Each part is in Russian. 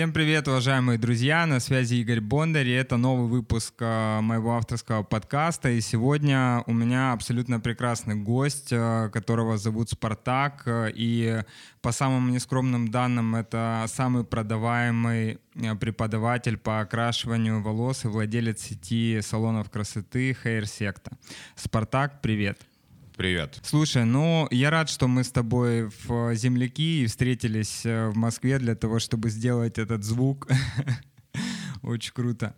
Всем привет, уважаемые друзья! На связи Игорь Бондарь, и это новый выпуск э, моего авторского подкаста. И сегодня у меня абсолютно прекрасный гость, э, которого зовут Спартак. Э, и по самым нескромным данным, это самый продаваемый преподаватель по окрашиванию волос и владелец сети салонов красоты Hair Secta. Спартак, привет! Привет. Слушай, ну я рад, что мы с тобой в земляки и встретились э, в Москве для того, чтобы сделать этот звук. Очень круто.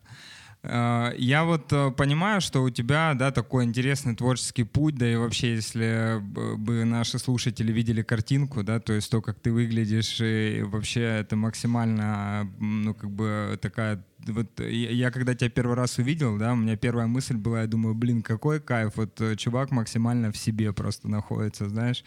Э, я вот э, понимаю, что у тебя, да, такой интересный творческий путь, да и вообще, если бы наши слушатели видели картинку, да, то есть то, как ты выглядишь, и вообще это максимально, ну, как бы такая вот я когда тебя первый раз увидел, да, у меня первая мысль была, я думаю, блин, какой кайф, вот э, чувак максимально в себе просто находится, знаешь,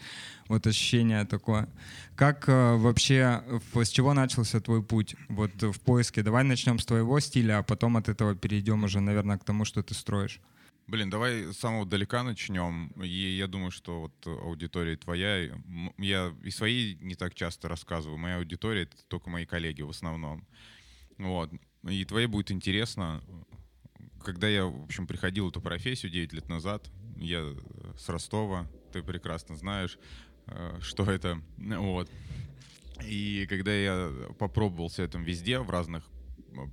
вот ощущение такое. Как э, вообще, с чего начался твой путь вот в поиске? Давай начнем с твоего стиля, а потом от этого перейдем уже, наверное, к тому, что ты строишь. Блин, давай с самого далека начнем. И я думаю, что вот аудитория твоя, я и свои не так часто рассказываю. Моя аудитория — это только мои коллеги в основном. Вот. И твоей будет интересно. Когда я, в общем, приходил в эту профессию 9 лет назад, я с Ростова, ты прекрасно знаешь, э, что это. Вот. И когда я попробовался этом везде, в разных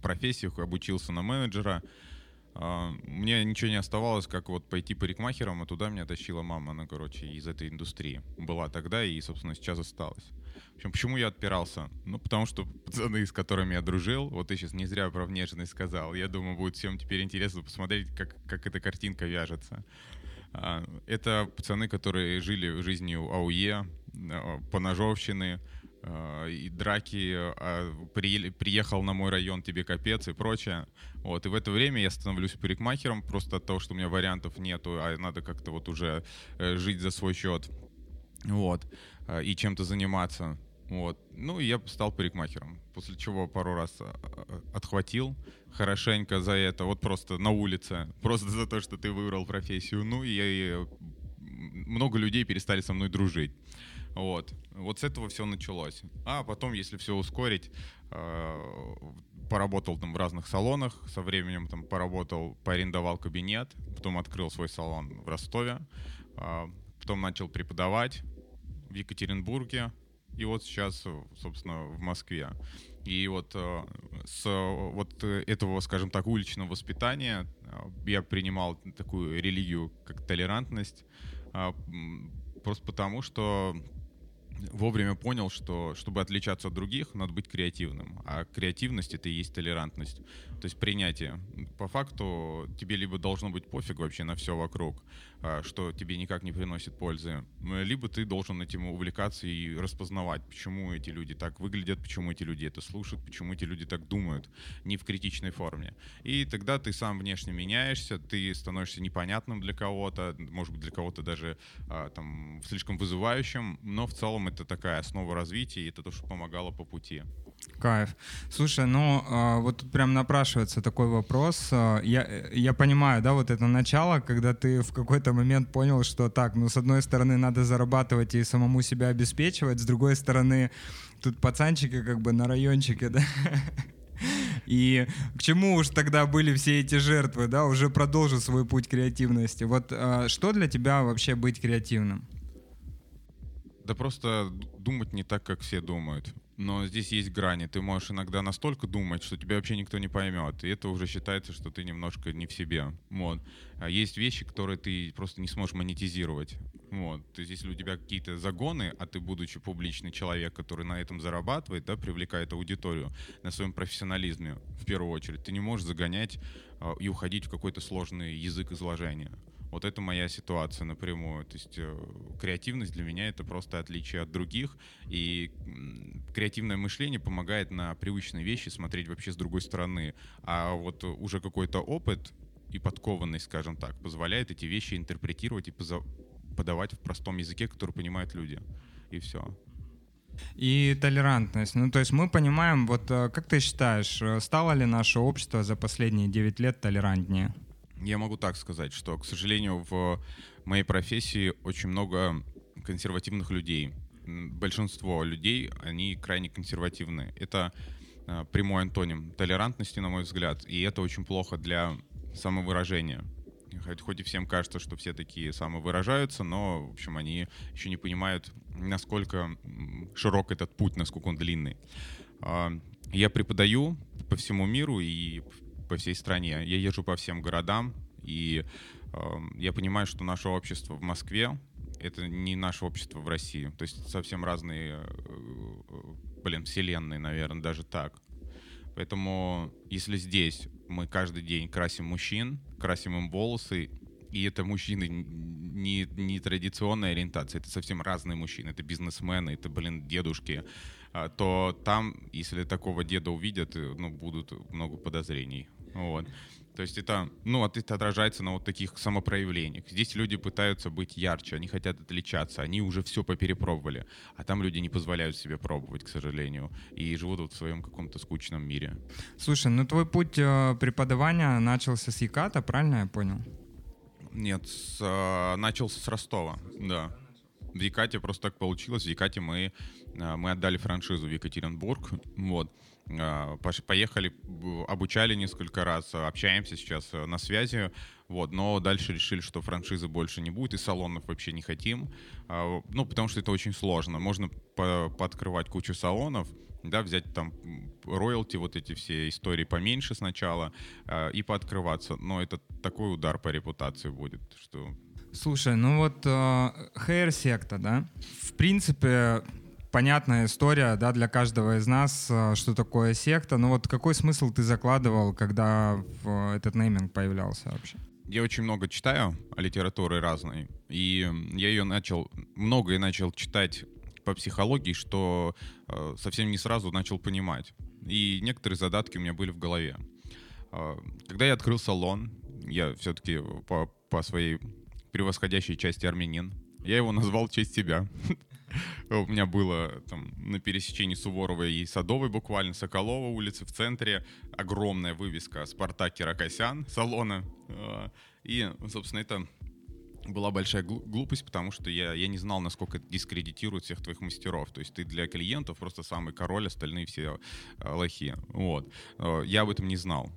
профессиях, обучился на менеджера, э, мне ничего не оставалось, как вот пойти парикмахером, а туда меня тащила мама, она, короче, из этой индустрии. Была тогда и, собственно, сейчас осталась. В общем, почему я отпирался? Ну, потому что пацаны, с которыми я дружил, вот ты сейчас не зря про внешность сказал, я думаю, будет всем теперь интересно посмотреть, как, как эта картинка вяжется. А, это пацаны, которые жили жизнью АУЕ, а, поножовщины, а, и драки, приехал на мой район, тебе капец и прочее. Вот, и в это время я становлюсь парикмахером просто от того, что у меня вариантов нету, а надо как-то вот уже э, жить за свой счет. Вот. А, и чем-то заниматься. Вот. Ну, и я стал парикмахером, после чего пару раз а, а, отхватил хорошенько за это, вот просто на улице, просто за то, что ты выбрал профессию. Ну, и, и много людей перестали со мной дружить. Вот. Вот с этого все началось. А потом, если все ускорить, поработал там в разных салонах, со временем там поработал, поарендовал кабинет, потом открыл свой салон в Ростове, потом начал преподавать, в Екатеринбурге, и вот сейчас, собственно, в Москве. И вот э, с вот этого, скажем так, уличного воспитания э, я принимал такую религию, как толерантность, э, просто потому, что вовремя понял, что чтобы отличаться от других, надо быть креативным. А креативность — это и есть толерантность. То есть принятие. По факту тебе либо должно быть пофиг вообще на все вокруг, что тебе никак не приносит пользы, либо ты должен этим увлекаться и распознавать, почему эти люди так выглядят, почему эти люди это слушают, почему эти люди так думают, не в критичной форме. И тогда ты сам внешне меняешься, ты становишься непонятным для кого-то, может быть, для кого-то даже а, там слишком вызывающим, но в целом это такая основа развития, и это то, что помогало по пути. Кайф. Слушай, ну а, вот тут прям напрашивается такой вопрос. А, я, я понимаю, да, вот это начало, когда ты в какой-то момент понял, что так, ну с одной стороны надо зарабатывать и самому себя обеспечивать, с другой стороны тут пацанчики как бы на райончике, да, и к чему уж тогда были все эти жертвы, да, уже продолжил свой путь креативности. Вот а, что для тебя вообще быть креативным? Да просто думать не так, как все думают. Но здесь есть грани. Ты можешь иногда настолько думать, что тебя вообще никто не поймет. И это уже считается, что ты немножко не в себе. Вот. А есть вещи, которые ты просто не сможешь монетизировать. Вот. То есть если у тебя какие-то загоны, а ты, будучи публичный человек, который на этом зарабатывает, да, привлекает аудиторию на своем профессионализме, в первую очередь, ты не можешь загонять э, и уходить в какой-то сложный язык изложения. Вот это моя ситуация напрямую. То есть э, креативность для меня это просто отличие от других. И креативное мышление помогает на привычные вещи смотреть вообще с другой стороны. А вот уже какой-то опыт и подкованность, скажем так, позволяет эти вещи интерпретировать и подавать в простом языке, который понимают люди. И все. И толерантность. Ну, то есть мы понимаем, вот э, как ты считаешь, э, стало ли наше общество за последние 9 лет толерантнее? Я могу так сказать, что, к сожалению, в моей профессии очень много консервативных людей. Большинство людей, они крайне консервативны. Это э, прямой антоним толерантности, на мой взгляд, и это очень плохо для самовыражения. Хоть, хоть и всем кажется, что все такие самовыражаются, но, в общем, они еще не понимают, насколько широк этот путь, насколько он длинный. А, я преподаю по всему миру и по всей стране. Я езжу по всем городам, и я понимаю, что наше общество в Москве — это не наше общество в России. То есть совсем разные, э, э, блин, вселенные, наверное, даже так. Поэтому если здесь мы каждый день красим мужчин, красим им волосы, и это мужчины не, не традиционной ориентации, это совсем разные мужчины, это бизнесмены, это, блин, дедушки, а, то там, если такого деда увидят, э, ну, будут много подозрений. Вот. То есть это, ну, это отражается на вот таких самопроявлениях. Здесь люди пытаются быть ярче, они хотят отличаться, они уже все поперепробовали, а там люди не позволяют себе пробовать, к сожалению, и живут вот в своем каком-то скучном мире. Слушай, ну твой путь э, преподавания начался с Яката, правильно я понял? Нет, с, э, начался с Ростова, да. В Якате просто так получилось. В Якате мы, э, мы отдали франшизу в Екатеринбург, вот. А, поехали, обучали несколько раз, общаемся сейчас э, на связи, вот, но дальше решили, что франшизы больше не будет, и салонов вообще не хотим, а, ну, потому что это очень сложно. Можно по пооткрывать кучу салонов, да, взять там роялти, вот эти все истории поменьше сначала а, и пооткрываться, но это такой удар по репутации будет, что... Слушай, ну вот HR-секта, да, в принципе, понятная история, да, для каждого из нас, э, что такое секта. Но вот какой смысл ты закладывал, когда этот нейминг появлялся вообще? Я очень много читаю о литературе разной, и я ее начал, многое начал читать по психологии, что э, совсем не сразу начал понимать. И некоторые задатки у меня были в голове. Э, когда я открыл салон, я все-таки по, по своей превосходящей части армянин, я его назвал в честь себя. У меня было там на пересечении Суворовой и Садовой буквально, Соколова улицы в центре, огромная вывеска «Спартак Киракосян» салона. А, и, собственно, это была большая глупость, потому что я, я не знал, насколько это дискредитирует всех твоих мастеров. То есть ты для клиентов просто самый король, остальные все а, лохи. Вот. Я об этом не знал.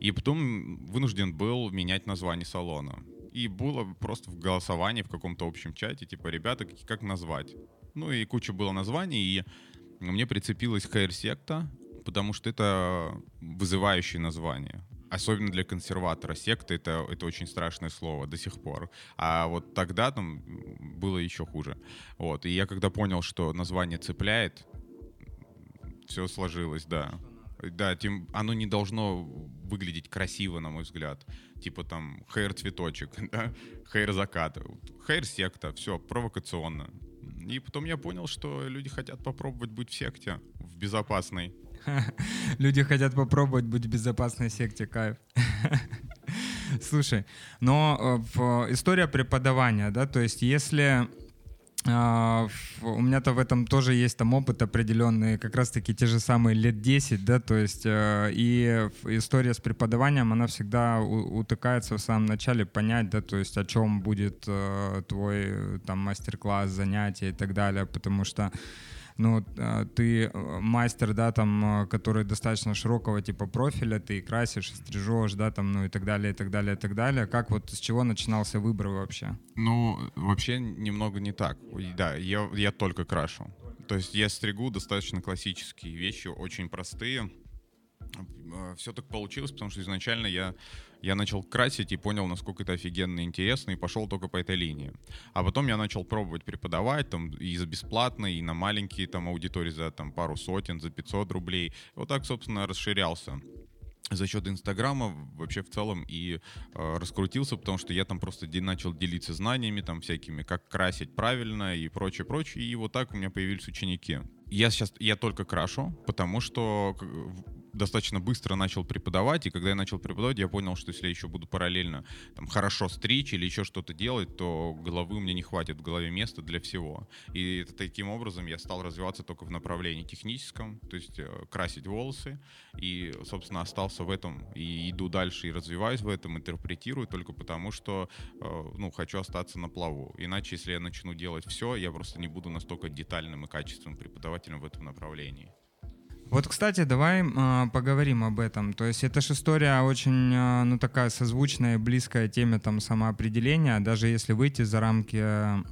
И потом вынужден был менять название салона. И было просто в голосовании в каком-то общем чате, типа, ребята, как назвать? Ну и куча было названий, и мне прицепилась HR-секта, потому что это вызывающее название. Особенно для консерватора секта это, это очень страшное слово до сих пор. А вот тогда там было еще хуже. Вот. И я когда понял, что название цепляет, все сложилось, да. Да, тем, оно не должно выглядеть красиво, на мой взгляд. Типа там хейр цветочек, да? хейр закат. Хейр секта, все, провокационно. И потом я понял, что люди хотят попробовать быть в секте, в безопасной. Люди хотят попробовать быть в безопасной секте, кайф. Слушай, но э, история преподавания, да, то есть если у меня-то в этом тоже есть там опыт определенный, как раз-таки те же самые лет 10, да, то есть э, и история с преподаванием, она всегда утыкается в самом начале понять, да, то есть о чем будет э, твой там мастер-класс, занятие и так далее, потому что ну, а, ты э, мастер, да, там, э, который достаточно широкого типа профиля, ты красишь, стрижешь, да, там, ну и так далее, и так далее, и так далее. Как вот с чего начинался выбор вообще? Ну, вообще немного не так. Да, я, я только крашу. То есть я стригу достаточно классические вещи, очень простые. Э, Все так получилось, потому что изначально я я начал красить и понял, насколько это офигенно интересно, и пошел только по этой линии. А потом я начал пробовать преподавать там и за бесплатно, и на маленькие там аудитории за там пару сотен, за 500 рублей. Вот так, собственно, расширялся за счет Инстаграма вообще в целом и э, раскрутился, потому что я там просто де- начал делиться знаниями там всякими, как красить правильно и прочее, прочее, и вот так у меня появились ученики. Я сейчас, я только крашу, потому что достаточно быстро начал преподавать, и когда я начал преподавать, я понял, что если я еще буду параллельно там, хорошо стричь или еще что-то делать, то головы меня не хватит в голове места для всего. И таким образом я стал развиваться только в направлении техническом, то есть э, красить волосы, и, собственно, остался в этом, и иду дальше, и развиваюсь в этом, интерпретирую только потому, что, э, ну, хочу остаться на плаву. Иначе, если я начну делать все, я просто не буду настолько детальным и качественным преподавателем в этом направлении. Вот, кстати, давай э, поговорим об этом. То есть это же история очень, э, ну, такая созвучная, близкая теме там самоопределения. Даже если выйти за рамки, э,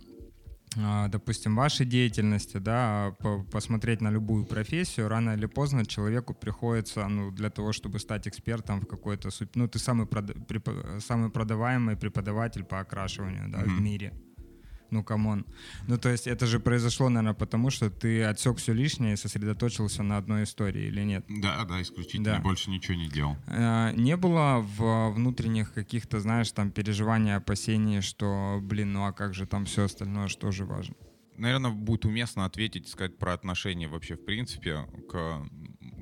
допустим, вашей деятельности, да, по посмотреть на любую профессию, рано или поздно человеку приходится, ну, для того, чтобы стать экспертом в какой-то, ну, ты самый, прод, самый продаваемый преподаватель по окрашиванию, да, mm-hmm. в мире ну, come on. Ну, то есть это же произошло, наверное, потому что ты отсек все лишнее и сосредоточился на одной истории или нет? Да, да, исключительно. Да. Больше ничего не делал. А, не было в внутренних каких-то, знаешь, там переживаний, опасений, что, блин, ну а как же там все остальное, что же важно? Наверное, будет уместно ответить, сказать про отношения вообще, в принципе, к,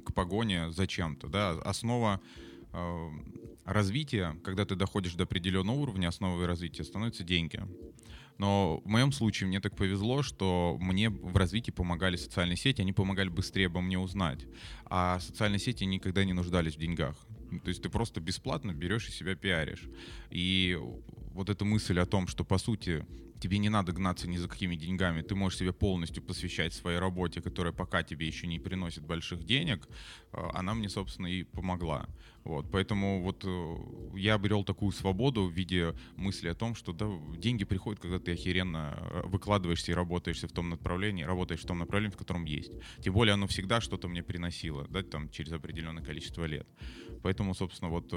к погоне зачем-то. Да? Основа э, развития, когда ты доходишь до определенного уровня, основой развития становятся деньги. Но в моем случае мне так повезло, что мне в развитии помогали социальные сети, они помогали быстрее обо мне узнать. А социальные сети никогда не нуждались в деньгах. То есть ты просто бесплатно берешь и себя пиаришь. И вот эта мысль о том, что по сути тебе не надо гнаться ни за какими деньгами, ты можешь себе полностью посвящать своей работе, которая пока тебе еще не приносит больших денег, э, она мне, собственно, и помогла. Вот, поэтому вот э, я обрел такую свободу в виде мысли о том, что да, деньги приходят, когда ты охеренно э, выкладываешься и работаешь в том направлении, работаешь в том направлении, в котором есть. Тем более оно всегда что-то мне приносило, да, там через определенное количество лет. Поэтому, собственно, вот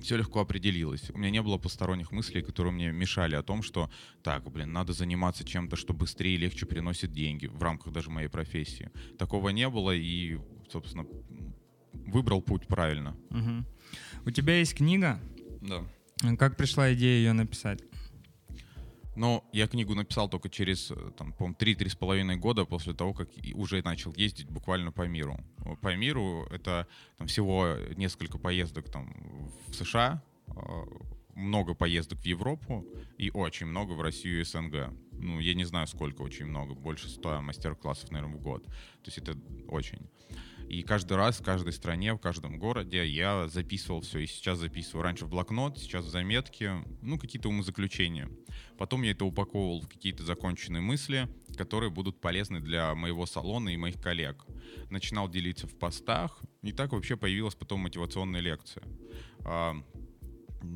все легко определилось. У меня не было посторонних мыслей, которые мне мешали о том, что так, блин, надо заниматься чем-то, что быстрее и легче приносит деньги в рамках даже моей профессии. Такого не было и, собственно, выбрал путь правильно. Угу. У тебя есть книга? Да. Как пришла идея ее написать? Но я книгу написал только через, э, там, по 3-3,5 года после того, как уже начал ездить буквально по миру. По миру это там, всего несколько поездок там, в США, а, много поездок в Европу и очень много в Россию и СНГ. Ну, я не знаю, сколько очень много, больше 100 мастер-классов, наверное, в год. То есть это очень. И каждый раз в каждой стране, в каждом городе я записывал все. И сейчас записываю. Раньше в блокнот, сейчас в заметки, ну, какие-то умозаключения. Потом я это упаковывал в какие-то законченные мысли, которые будут полезны для моего салона и моих коллег. Начинал делиться в постах, и так вообще появилась потом мотивационная лекция. А,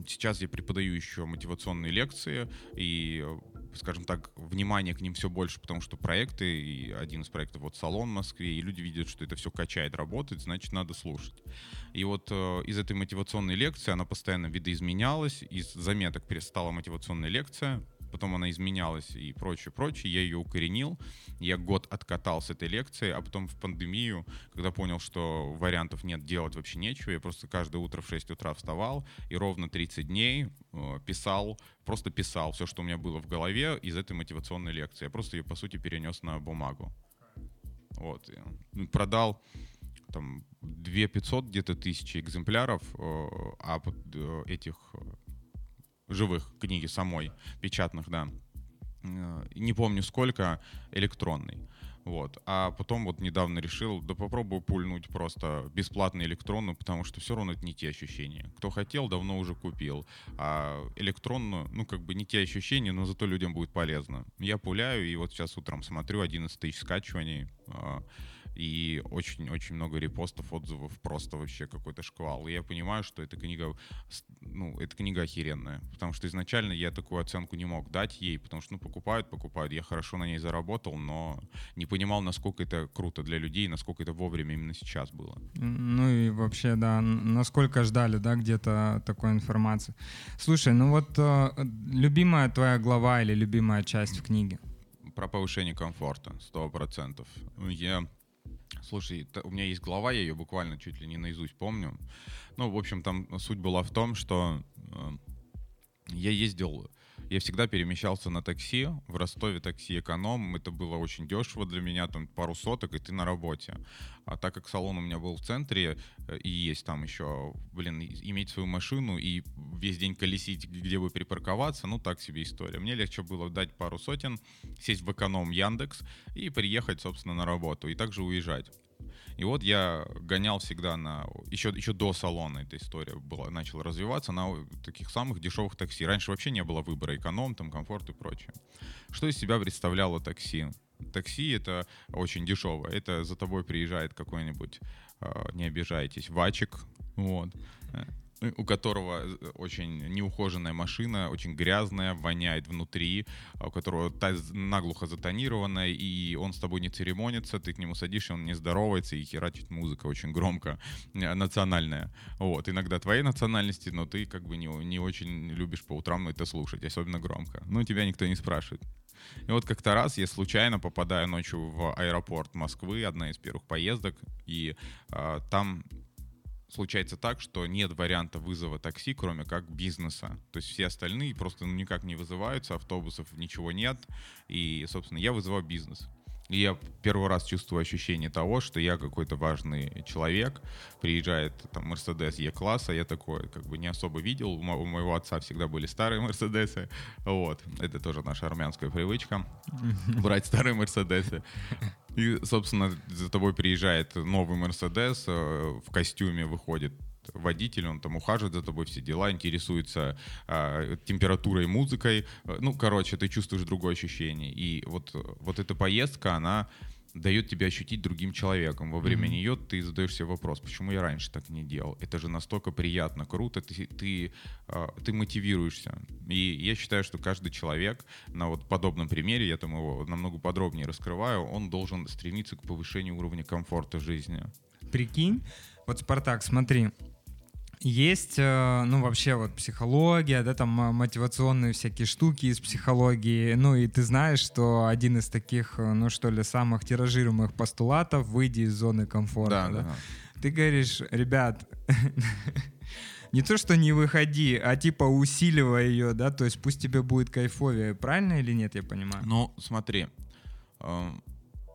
сейчас я преподаю еще мотивационные лекции, и скажем так, внимание к ним все больше, потому что проекты, и один из проектов вот салон в Москве, и люди видят, что это все качает, работает, значит, надо слушать. И вот э, из этой мотивационной лекции она постоянно видоизменялась, из заметок перестала мотивационная лекция, потом она изменялась и прочее, прочее. Я ее укоренил. Я год откатал с этой лекции, а потом в пандемию, когда понял, что вариантов нет, делать вообще нечего, я просто каждое утро в 6 утра вставал и ровно 30 дней э, писал, просто писал все, что у меня было в голове из этой мотивационной лекции. Я просто ее, по сути, перенес на бумагу. Вот. Ну, продал там 2 500 где-то тысячи экземпляров, э, а э, этих живых книги самой, печатных, да. Э, не помню сколько, электронный. Вот. А потом вот недавно решил, да попробую пульнуть просто бесплатно электронную, потому что все равно это не те ощущения. Кто хотел, давно уже купил. А электронную, ну как бы не те ощущения, но зато людям будет полезно. Я пуляю, и вот сейчас утром смотрю 11 тысяч скачиваний. И очень-очень много репостов, отзывов, просто вообще какой-то шквал. И я понимаю, что эта книга, ну, эта книга охеренная, потому что изначально я такую оценку не мог дать ей, потому что, ну, покупают, покупают, я хорошо на ней заработал, но не понимал, насколько это круто для людей, насколько это вовремя именно сейчас было. Ну и вообще, да, насколько ждали, да, где-то такой информации. Слушай, ну вот э, любимая твоя глава или любимая часть в книге? Про повышение комфорта, сто процентов. Я Слушай, у меня есть глава, я ее буквально чуть ли не наизусть помню. Ну, в общем, там суть была в том, что э, я ездил я всегда перемещался на такси. В Ростове такси эконом. Это было очень дешево для меня, там пару соток, и ты на работе. А так как салон у меня был в центре, э, и есть там еще, блин, иметь свою машину и весь день колесить, где бы припарковаться, ну так себе история. Мне легче было дать пару сотен, сесть в эконом Яндекс и приехать, собственно, на работу, и также уезжать. И вот я гонял всегда на... Еще, еще до салона эта история была, начала развиваться на таких самых дешевых такси. Раньше вообще не было выбора эконом, там, комфорт и прочее. Что из себя представляло такси? Такси это очень дешево. Это за тобой приезжает какой-нибудь, э, не обижайтесь, вачик, вот, у которого э, очень неухоженная машина, очень грязная, воняет внутри, а у которого наглухо затонированная, и он с тобой не церемонится, ты к нему садишься, он не здоровается, и херачит музыка очень громко, э, национальная. Вот, иногда твоей национальности, но ты как бы не, не очень любишь по утрам это слушать, особенно громко. Ну, тебя никто не спрашивает. И вот как-то раз я случайно попадаю ночью в аэропорт Москвы, одна из первых поездок, и э, там случается так, что нет варианта вызова такси, кроме как бизнеса. То есть все остальные просто ну, никак не вызываются, автобусов ничего нет. И, собственно, я вызываю бизнес. Я первый раз чувствую ощущение того, что я какой-то важный человек. Приезжает там Мерседес Е-класса, я такой как бы не особо видел. У моего отца всегда были старые Мерседесы. Вот. Это тоже наша армянская привычка. Брать старые Мерседесы. И, собственно, за тобой приезжает новый Мерседес, э, в костюме выходит водитель, он там ухаживает за тобой, все дела, интересуется э, температурой, музыкой. Ну, короче, ты чувствуешь другое ощущение. И вот, вот эта поездка, она дает тебе ощутить другим человеком. Во время mm-hmm. нее ты задаешь себе вопрос, почему я раньше так не делал? Это же настолько приятно, круто, ты, ты, э, ты мотивируешься. И я считаю, что каждый человек на вот подобном примере, я там его намного подробнее раскрываю, он должен стремиться к повышению уровня комфорта жизни. Прикинь, вот Спартак, смотри, есть, э, ну, вообще вот психология, да, там мотивационные всякие штуки из психологии. Ну, и ты знаешь, что один из таких, э, ну, что ли, самых тиражируемых постулатов — выйди из зоны комфорта. Да, да? да. Ты говоришь, ребят, не то, что не выходи, а типа усиливай ее, да, то есть пусть тебе будет кайфовее. Правильно или нет, я понимаю? Ну, смотри, э,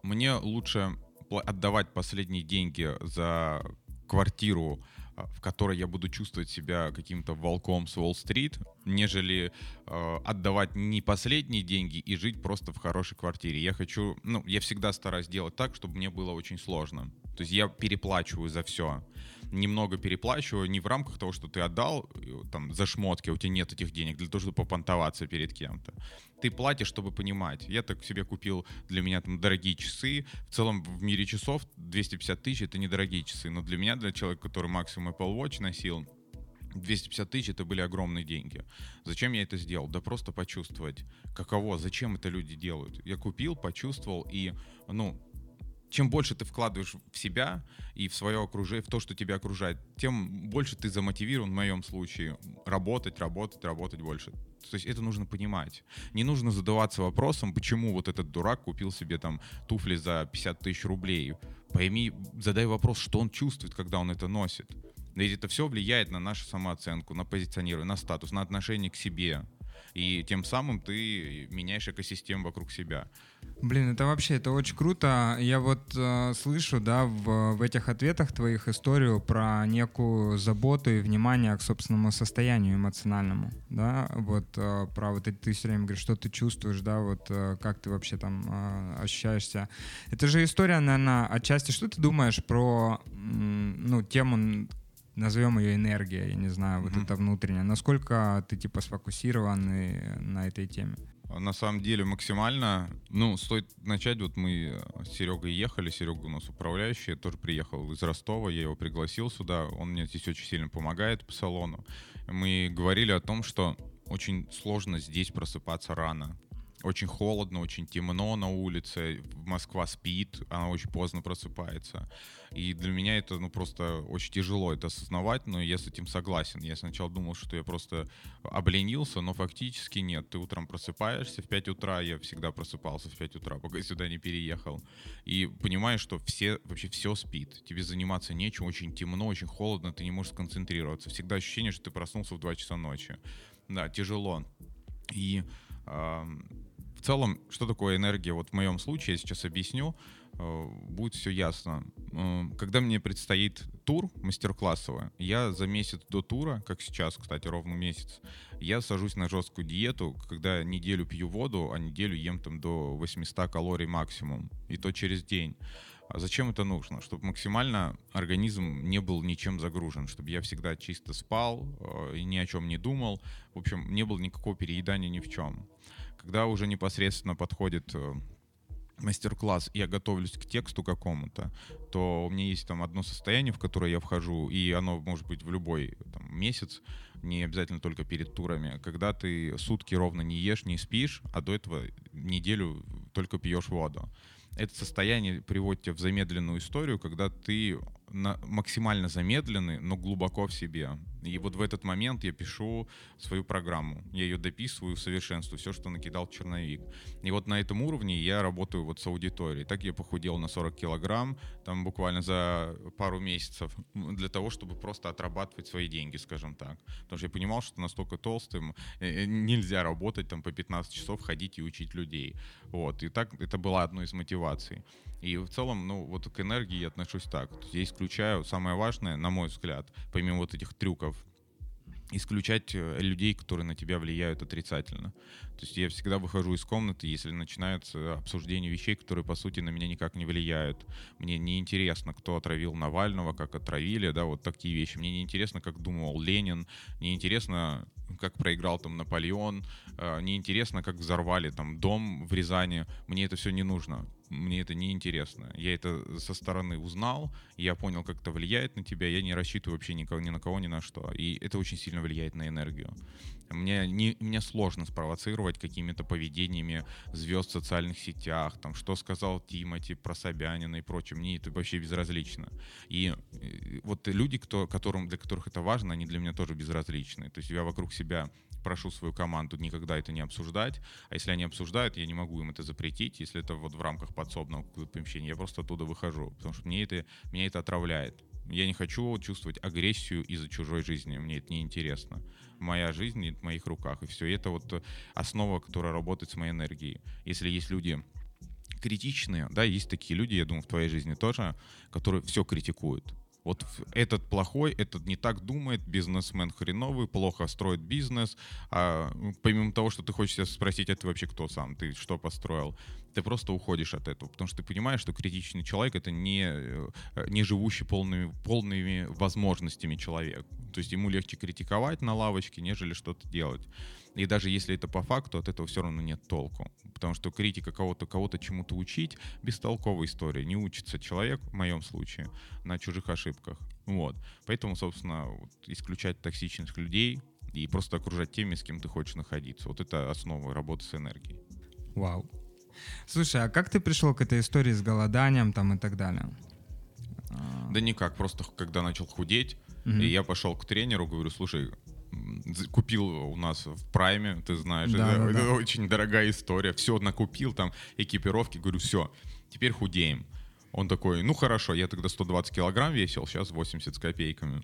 мне лучше отдавать последние деньги за квартиру, в которой я буду чувствовать себя каким-то волком с Уолл-стрит, нежели э, отдавать не последние деньги и жить просто в хорошей квартире. Я хочу, ну, я всегда стараюсь делать так, чтобы мне было очень сложно. То есть я переплачиваю за все немного переплачиваю не в рамках того, что ты отдал там за шмотки, у тебя нет этих денег для того, чтобы попонтоваться перед кем-то. Ты платишь, чтобы понимать. Я так себе купил для меня там дорогие часы. В целом в мире часов 250 тысяч это недорогие часы, но для меня, для человека, который максимум Apple Watch носил, 250 тысяч это были огромные деньги. Зачем я это сделал? Да просто почувствовать, каково, зачем это люди делают. Я купил, почувствовал и, ну, чем больше ты вкладываешь в себя и в свое окружение, в то, что тебя окружает, тем больше ты замотивирован, в моем случае, работать, работать, работать больше. То есть это нужно понимать. Не нужно задаваться вопросом, почему вот этот дурак купил себе там туфли за 50 тысяч рублей. Пойми, задай вопрос, что он чувствует, когда он это носит. Ведь это все влияет на нашу самооценку, на позиционирование, на статус, на отношение к себе и тем самым ты меняешь экосистему вокруг себя. Блин, это вообще, это очень круто. Я вот э, слышу, да, в, в этих ответах твоих историю про некую заботу и внимание к собственному состоянию эмоциональному, да, вот э, про вот это ты все время говоришь, что ты чувствуешь, да, вот э, как ты вообще там э, ощущаешься. Это же история, наверное, отчасти, что ты думаешь про, ну, тему назовем ее энергия, я не знаю, вот mm-hmm. это внутреннее. Насколько ты типа сфокусирован на этой теме? На самом деле максимально, ну, стоит начать, вот мы с Серегой ехали, Серега у нас управляющий, тоже приехал из Ростова, я его пригласил сюда, он мне здесь очень сильно помогает по салону. Мы говорили о том, что очень сложно здесь просыпаться рано очень холодно, очень темно на улице, Москва спит, она очень поздно просыпается. И для меня это ну, просто очень тяжело это осознавать, но я с этим согласен. Я сначала думал, что я просто обленился, но фактически нет. Ты утром просыпаешься в 5 утра, я всегда просыпался в 5 утра, пока сюда не переехал. И понимаешь, что все, вообще все спит. Тебе заниматься нечем, очень темно, очень холодно, ты не можешь сконцентрироваться. Всегда ощущение, что ты проснулся в 2 часа ночи. Да, тяжело. И целом, что такое энергия? Вот в моем случае, я сейчас объясню, э, будет все ясно. Э, когда мне предстоит тур мастер-классовый, я за месяц до тура, как сейчас, кстати, ровно месяц, я сажусь на жесткую диету, когда неделю пью воду, а неделю ем там до 800 калорий максимум, и то через день. А зачем это нужно? Чтобы максимально организм не был ничем загружен, чтобы я всегда чисто спал э, и ни о чем не думал. В общем, не было никакого переедания ни в чем. Когда уже непосредственно подходит э, мастер-класс, я готовлюсь к тексту какому-то, то у меня есть там одно состояние, в которое я вхожу, и оно может быть в любой там, месяц, не обязательно только перед турами, когда ты сутки ровно не ешь, не спишь, а до этого неделю только пьешь воду. Это состояние приводит тебя в замедленную историю, когда ты на, максимально замедленный, но глубоко в себе. И вот в этот момент я пишу свою программу. Я ее дописываю, совершенствую, все, что накидал черновик. И вот на этом уровне я работаю вот с аудиторией. Так я похудел на 40 килограмм, там буквально за пару месяцев, для того, чтобы просто отрабатывать свои деньги, скажем так. Потому что я понимал, что настолько толстым э, э, нельзя работать там по 15 часов, ходить и учить людей. Вот. И так это была одной из мотиваций. И в целом, ну, вот к энергии я отношусь так. Я исключаю самое важное, на мой взгляд, помимо вот этих трюков, исключать э, людей, которые на тебя влияют отрицательно. То есть я всегда выхожу из комнаты, если начинается обсуждение вещей, которые, по сути, на меня никак не влияют. Мне не интересно, кто отравил Навального, как отравили, да, вот такие вещи. Мне не интересно, как думал Ленин, не интересно, как проиграл там Наполеон, э, не интересно, как взорвали там дом в Рязани. Мне это все не нужно мне это не интересно. Я это со стороны узнал, я понял, как это влияет на тебя, я не рассчитываю вообще никого, ни на кого, ни на что. И это очень сильно влияет на энергию. Мне, не, мне сложно спровоцировать какими-то поведениями звезд в социальных сетях, там, что сказал Тимати про Собянина и прочее. Мне это вообще безразлично. И э, вот люди, кто, которым, для которых это важно, они для меня тоже безразличны. То есть я вокруг себя прошу свою команду никогда это не обсуждать, а если они обсуждают, я не могу им это запретить, если это вот в рамках подсобного помещения, я просто оттуда выхожу, потому что мне это, меня это отравляет. Я не хочу чувствовать агрессию из-за чужой жизни, мне это неинтересно. Моя жизнь в моих руках, и все. Это вот основа, которая работает с моей энергией. Если есть люди, критичные, да, есть такие люди, я думаю, в твоей жизни тоже, которые все критикуют вот этот плохой, этот не так думает, бизнесмен хреновый, плохо строит бизнес. А ну, помимо того, что ты хочешь спросить, это вообще кто сам, ты что построил, ты просто уходишь от этого, потому что ты понимаешь, что критичный человек — это не, э, не живущий полными, полными возможностями человек. То есть ему легче критиковать на лавочке, нежели что-то делать. И даже если это по факту, от этого все равно нет толку. Потому что критика кого-то кого-то чему-то учить — бестолковая история. Не учится человек, в моем случае, на чужих ошибках. Вот. Поэтому, собственно, вот, исключать токсичных людей и просто окружать теми, с кем ты хочешь находиться. Вот это основа работы с энергией. Вау. Слушай, а как ты пришел к этой истории с голоданием там и так далее? Да никак, просто когда начал худеть, угу. и я пошел к тренеру, говорю, слушай, купил у нас в Прайме, ты знаешь, да, это, да, да. очень дорогая история. Все накупил, там экипировки, говорю, все, теперь худеем. Он такой, ну хорошо, я тогда 120 килограмм весил, сейчас 80 с копейками.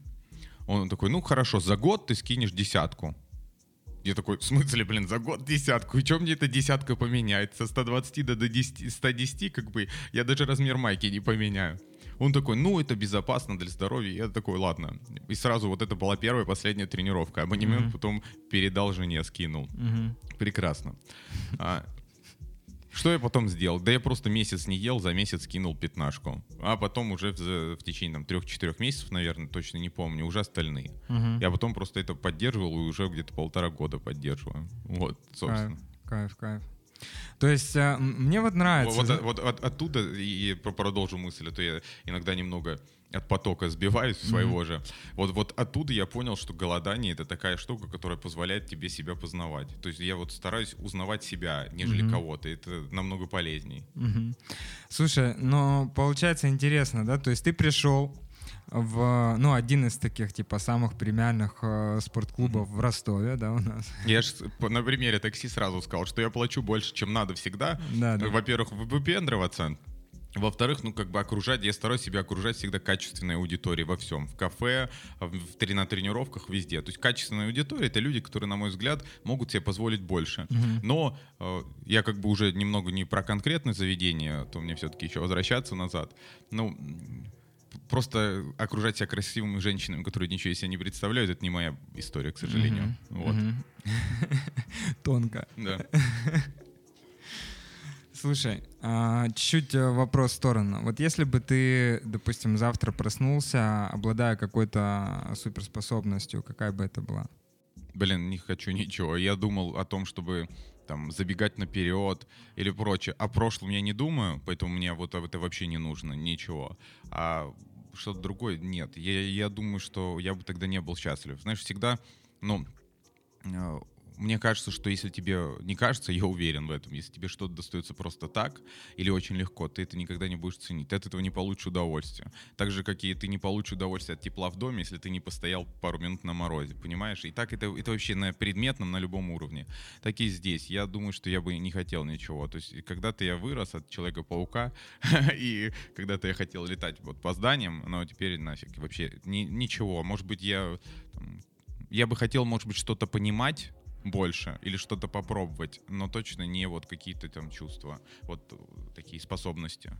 Он такой, ну хорошо, за год ты скинешь десятку. Я такой, в смысле, блин, за год десятку? И что мне эта десятка поменяет? Со 120 до 10, 110, как бы, я даже размер майки не поменяю. Он такой, ну, это безопасно для здоровья. Я такой, ладно. И сразу вот это была первая, последняя тренировка. Абонемент mm-hmm. потом передал жене, скинул. Mm-hmm. Прекрасно. А, что я потом сделал? Да я просто месяц не ел, за месяц кинул пятнашку. А потом уже в, в течение там, трех-четырех месяцев, наверное, точно не помню, уже остальные. Угу. Я потом просто это поддерживал и уже где-то полтора года поддерживаю. Вот, собственно. Кайф, кайф. кайф. То есть а, мне вот нравится. Вот, вот, вот от, оттуда, и продолжу мысль, а то я иногда немного от потока сбиваюсь своего mm-hmm. же. Вот, вот оттуда я понял, что голодание это такая штука, которая позволяет тебе себя познавать. То есть я вот стараюсь узнавать себя, нежели mm-hmm. кого-то. Это намного полезней. Mm-hmm. Слушай, но получается интересно, да? То есть ты пришел, в, ну, один из таких, типа, самых премиальных э, спортклубов в Ростове, да, у нас. Я же на примере такси сразу сказал, что я плачу больше, чем надо всегда. Да, да. Во-первых, выпендриваться, во-вторых, ну, как бы окружать, я стараюсь себя окружать всегда качественной аудиторией во всем. В кафе, в, на тренировках, везде. То есть качественная аудитория — это люди, которые, на мой взгляд, могут себе позволить больше. Mm-hmm. Но э, я как бы уже немного не про конкретное заведение, то мне все-таки еще возвращаться назад. Ну, просто окружать себя красивыми женщинами, которые ничего из себя не представляют, это не моя история, к сожалению. Mm-hmm. Вот. Mm-hmm. Тонко. Да. Слушай, а, чуть-чуть э, вопрос в сторону. Вот если бы ты, допустим, завтра проснулся, обладая какой-то суперспособностью, какая бы это была? Блин, не хочу ничего. Я думал о том, чтобы там, забегать наперед или прочее. О прошлом я не думаю, поэтому мне вот это вообще не нужно, ничего. А что-то другое нет. Я, я думаю, что я бы тогда не был счастлив. Знаешь, всегда, ну, э, мне кажется, что если тебе не кажется, я уверен в этом, если тебе что-то достается просто так или очень легко, ты это никогда не будешь ценить. Ты от этого не получишь удовольствия. Так же, как и ты не получишь удовольствия от тепла в доме, если ты не постоял пару минут на морозе, понимаешь? И так это, это вообще на предметном, на любом уровне. Так и здесь. Я думаю, что я бы не хотел ничего. То есть когда-то я вырос от Человека-паука, и когда-то я хотел летать вот по зданиям, но теперь нафиг вообще ни, ничего. Может быть, я там, я бы хотел, может быть, что-то понимать, больше или что-то попробовать, но точно не вот какие-то там чувства, вот такие способности.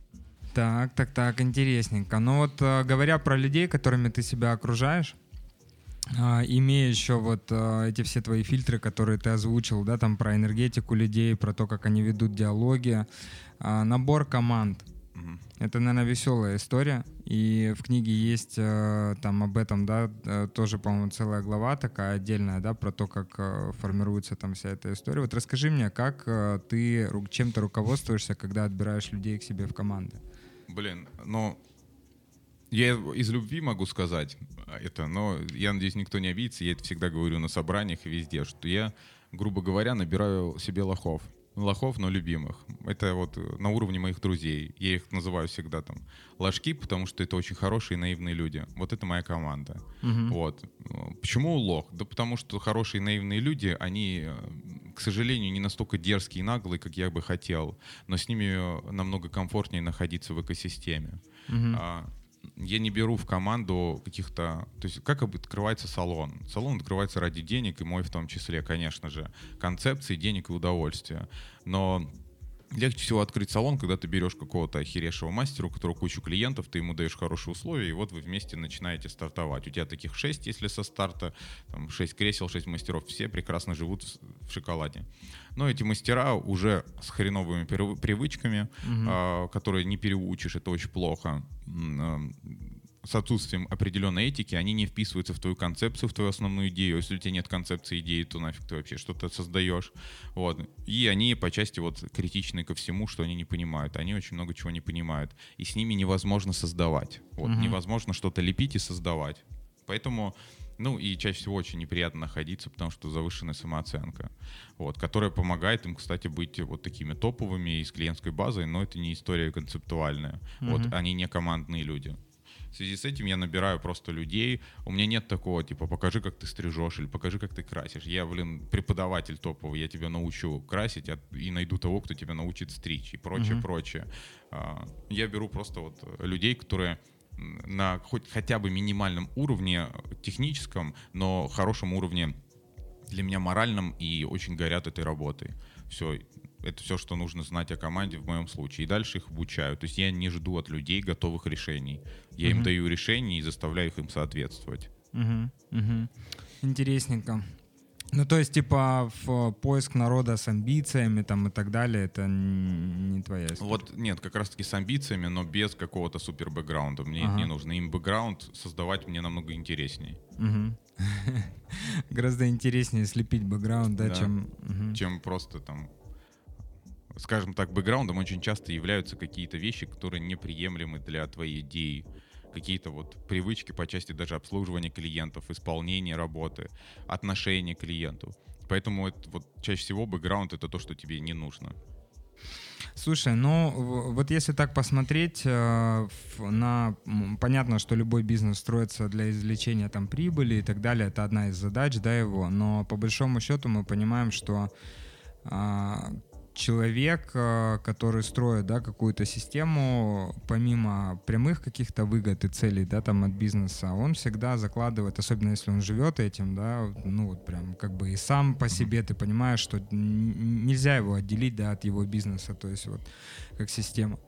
Так, так, так, интересненько. Ну вот э, говоря про людей, которыми ты себя окружаешь, а, имея еще вот э, эти все твои фильтры, которые ты озвучил, да, там про энергетику людей, про то, как они ведут диалоги, а, набор команд — это, наверное, веселая история. И в книге есть э, там об этом, да, э, тоже, по-моему, целая глава такая отдельная, да, про то, как э, формируется там вся эта история. Вот расскажи мне, как ты чем-то руководствуешься, когда отбираешь людей к себе в команды? Блин, ну, я из любви могу сказать это, но я надеюсь, никто не обидится. Я это всегда говорю на собраниях и везде, что я, грубо говоря, набираю себе лохов лохов, но любимых. Это вот э, на уровне моих друзей. Я их называю всегда там ложки, потому что это очень хорошие наивные люди. Вот это моя команда. Угу. Вот. Почему лох? Да потому что хорошие наивные люди, они, э, к сожалению, не настолько дерзкие и наглые, как я бы хотел, но с ними э, намного комфортнее находиться в экосистеме. Угу. А, я не беру в команду каких-то... То есть как открывается салон? Салон открывается ради денег, и мой в том числе, конечно же. Концепции, денег и удовольствия. Но легче всего открыть салон, когда ты берешь какого-то охеревшего мастера, у которого кучу клиентов, ты ему даешь хорошие условия, и вот вы вместе начинаете стартовать. У тебя таких 6, если со старта, там 6 кресел, 6 мастеров, все прекрасно живут в шоколаде. Но эти мастера уже с хреновыми привычками, угу. которые не переучишь, это очень плохо а, с отсутствием определенной этики, они не вписываются в твою концепцию, в твою основную идею. Если у тебя нет концепции идеи, то нафиг ты вообще что-то создаешь. Вот. И они по части вот критичны ко всему, что они не понимают. Они очень много чего не понимают. И с ними невозможно создавать. Вот. Угу. Невозможно что-то лепить и создавать. Поэтому ну и чаще всего очень неприятно находиться, потому что завышенная самооценка, вот, которая помогает им, кстати, быть вот такими топовыми и с клиентской базой, но это не история концептуальная. Mm-hmm. Вот они не командные люди. В связи с этим я набираю просто людей. У меня нет такого, типа, покажи, как ты стрижешь, или покажи, как ты красишь. Я, блин, преподаватель топовый, я тебя научу красить и найду того, кто тебя научит стричь и прочее, mm-hmm. прочее. А, я беру просто вот людей, которые на хоть хотя бы минимальном уровне техническом, но хорошем уровне для меня моральном и очень горят этой работой. Все, это все, что нужно знать о команде в моем случае. И дальше их обучаю. То есть я не жду от людей готовых решений. Я угу. им даю решения и заставляю их им соответствовать. Угу. Угу. Интересненько. Ну, то есть, типа, в поиск народа с амбициями там и так далее, это не твоя история? Вот нет, как раз-таки с амбициями, но без какого-то супер бэкграунда. Мне ага. не нужно. Им бэкграунд создавать мне намного интересней. Угу. Гораздо интереснее слепить бэкграунд, да, да. чем... Угу. Чем просто там скажем так, бэкграундом очень часто являются какие-то вещи, которые неприемлемы для твоей идеи. Какие-то вот привычки по части даже обслуживания клиентов, исполнения работы, отношения к клиенту. Поэтому это, вот чаще всего бэкграунд — это то, что тебе не нужно. Слушай, ну вот если так посмотреть э, на... Понятно, что любой бизнес строится для извлечения там прибыли и так далее, это одна из задач, да, его, но по большому счету мы понимаем, что а, человек, э, который строит да, какую-то систему, помимо прямых каких-то выгод и целей да, там, от бизнеса, он всегда закладывает, особенно если он живет этим, да, ну вот прям как бы и сам по себе ты понимаешь, что нельзя его отделить да, от его бизнеса, то есть вот как система.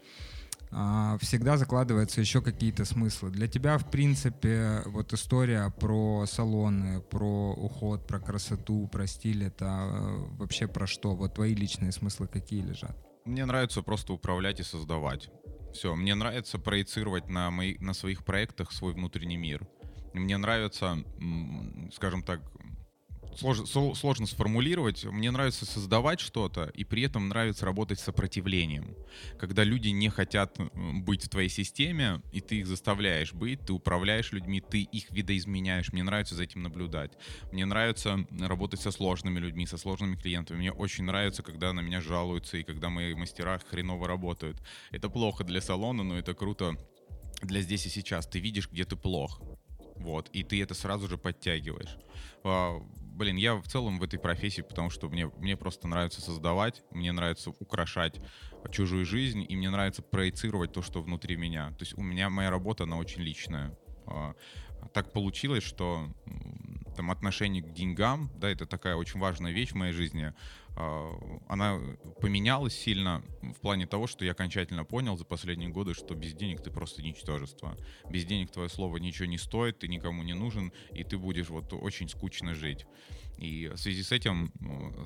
А, всегда закладываются еще какие-то смыслы. Для тебя, в принципе, вот история про салоны, про уход, про красоту, про стиль, это э, вообще про что? Вот твои личные смыслы какие лежат? Мне нравится просто управлять и создавать. Все, мне нравится проецировать на, мои, на своих проектах свой внутренний мир. Мне нравится, скажем так, сложно, сложно сформулировать. Мне нравится создавать что-то, и при этом нравится работать с сопротивлением. Когда люди не хотят быть в твоей системе, и ты их заставляешь быть, ты управляешь людьми, ты их видоизменяешь. Мне нравится за этим наблюдать. Мне нравится работать со сложными людьми, со сложными клиентами. Мне очень нравится, когда на меня жалуются, и когда мои мастера хреново работают. Это плохо для салона, но это круто для здесь и сейчас. Ты видишь, где ты плох. Вот, и ты это сразу же подтягиваешь. Блин, я в целом в этой профессии, потому что мне, мне просто нравится создавать, мне нравится украшать чужую жизнь, и мне нравится проецировать то, что внутри меня. То есть у меня моя работа, она очень личная. А, так получилось, что там отношение к деньгам, да, это такая очень важная вещь в моей жизни, а, она поменялась сильно в плане того, что я окончательно понял за последние годы, что без денег ты просто ничтожество. Без денег твое слово ничего не стоит, ты никому не нужен, и ты будешь вот очень скучно жить. И в связи с этим,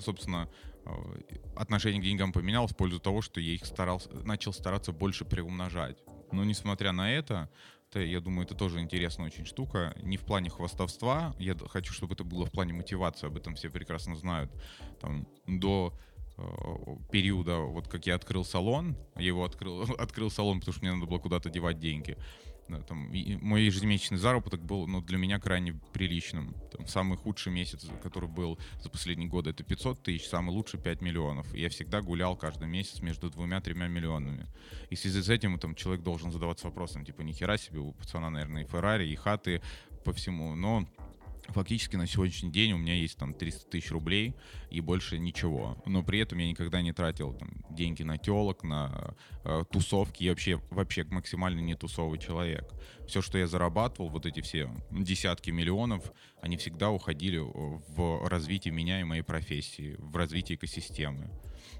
собственно, а, отношение к деньгам поменялось в пользу того, что я их старался, начал стараться больше приумножать. Но несмотря на это, это, я думаю, это тоже интересная очень штука. Не в плане хвастовства. Я хочу, чтобы это было в плане мотивации. Об этом все прекрасно знают. Там, до э, периода, вот как я открыл салон, я его открыл, открыл салон, потому что мне надо было куда-то девать деньги. Да, там, мой ежемесячный заработок был ну, для меня крайне приличным. Там, самый худший месяц, который был за последние годы, это 500 тысяч, самый лучший 5 миллионов. И я всегда гулял каждый месяц между двумя-тремя миллионами. И в связи с этим там, человек должен задаваться вопросом, типа, нихера себе, у пацана, наверное, и Феррари, и хаты по всему. Но фактически на сегодняшний день у меня есть там 300 тысяч рублей и больше ничего. Но при этом я никогда не тратил там, деньги на телок, на э, тусовки. Я вообще, вообще максимально не тусовый человек. Все, что я зарабатывал, вот эти все десятки миллионов, они всегда уходили в развитие меня и моей профессии, в развитие экосистемы.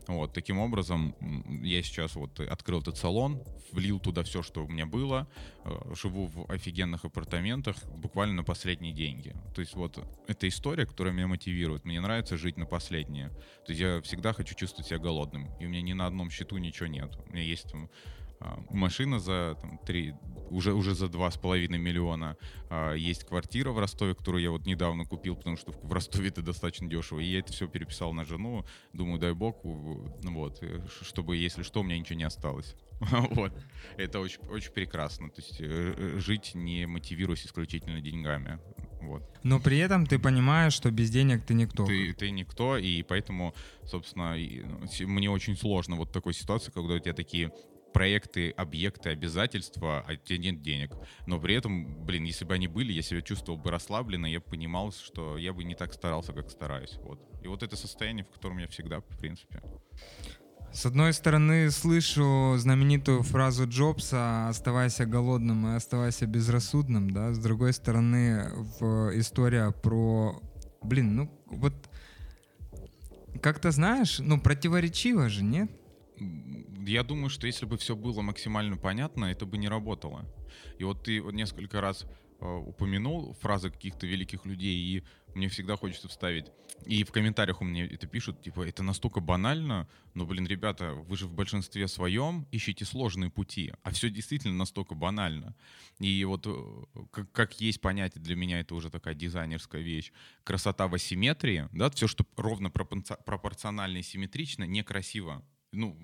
Вот, таким образом, я сейчас вот открыл этот салон, влил туда все, что у меня было, э, живу в офигенных апартаментах буквально на последние деньги. То есть вот эта история, которая меня мотивирует. Мне нравится жить на последние. То есть я всегда хочу чувствовать себя голодным. И у меня ни на одном счету ничего нет. У меня есть там, машина за там, 3, уже, уже за 2,5 миллиона. А, есть квартира в Ростове, которую я вот недавно купил, потому что в Ростове это достаточно дешево. И я это все переписал на жену. Думаю, дай бог, вот, э, чтобы, если что, у меня ничего не осталось. вот. Это очень, очень прекрасно. То есть э, э, жить не мотивируясь исключительно деньгами. Вот. Но при этом ты понимаешь, что без денег ты никто. Ты, ты никто, и поэтому, собственно, ну, мне очень сложно вот такой ситуации, когда у тебя такие проекты, объекты, обязательства, а у тебя нет денег. Но при этом, блин, если бы они были, я себя чувствовал бы расслабленно, я понимал, что я бы не так старался, как стараюсь. Вот. И вот это состояние, в котором я всегда, в принципе. С одной стороны, слышу знаменитую фразу Джобса «оставайся голодным и оставайся безрассудным», да, с другой стороны, в история про, блин, ну вот как-то знаешь, ну противоречиво же, нет? Я думаю, что если бы все было максимально понятно, это бы не работало. И вот ты вот несколько раз э, упомянул фразы каких-то великих людей, и мне всегда хочется вставить. И в комментариях у меня это пишут, типа, это настолько банально, но, блин, ребята, вы же в большинстве своем ищете сложные пути, а все действительно настолько банально. И вот э, как, как есть понятие для меня, это уже такая дизайнерская вещь, красота в асимметрии, да, все, что ровно пропорционально и симметрично, некрасиво. Ну,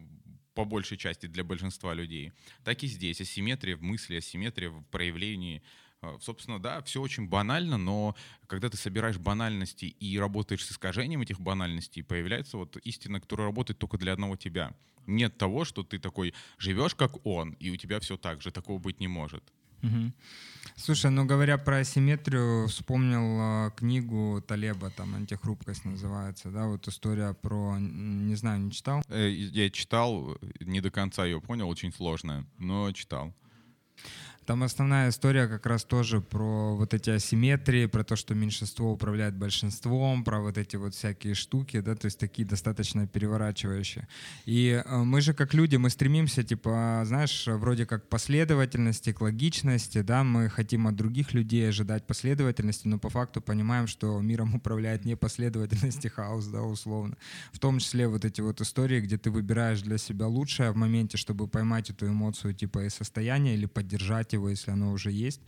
по большей части для большинства людей, так и здесь. Асимметрия в мысли, асимметрия в проявлении. А, собственно, да, все очень банально, но когда ты собираешь банальности и работаешь с искажением этих банальностей, появляется вот истина, которая работает только для одного тебя. Нет того, что ты такой живешь как он, и у тебя все так же. Такого быть не может. Угу. Слушай, ну говоря про асимметрию, вспомнил э, книгу Талеба, там «Антихрупкость» называется, да, вот история про, не знаю, не читал? Э, я читал, не до конца ее понял, очень сложная, но читал. Там основная история как раз тоже про вот эти асимметрии, про то, что меньшинство управляет большинством, про вот эти вот всякие штуки, да, то есть такие достаточно переворачивающие. И э, мы же как люди, мы стремимся, типа, знаешь, вроде как последовательности, к логичности, да, мы хотим от других людей ожидать последовательности, но по факту понимаем, что миром управляет не последовательность и хаос, да, условно. В том числе вот эти вот истории, где ты выбираешь для себя лучшее в моменте, чтобы поймать эту эмоцию, типа, и состояние, или поддержать его, если оно уже есть.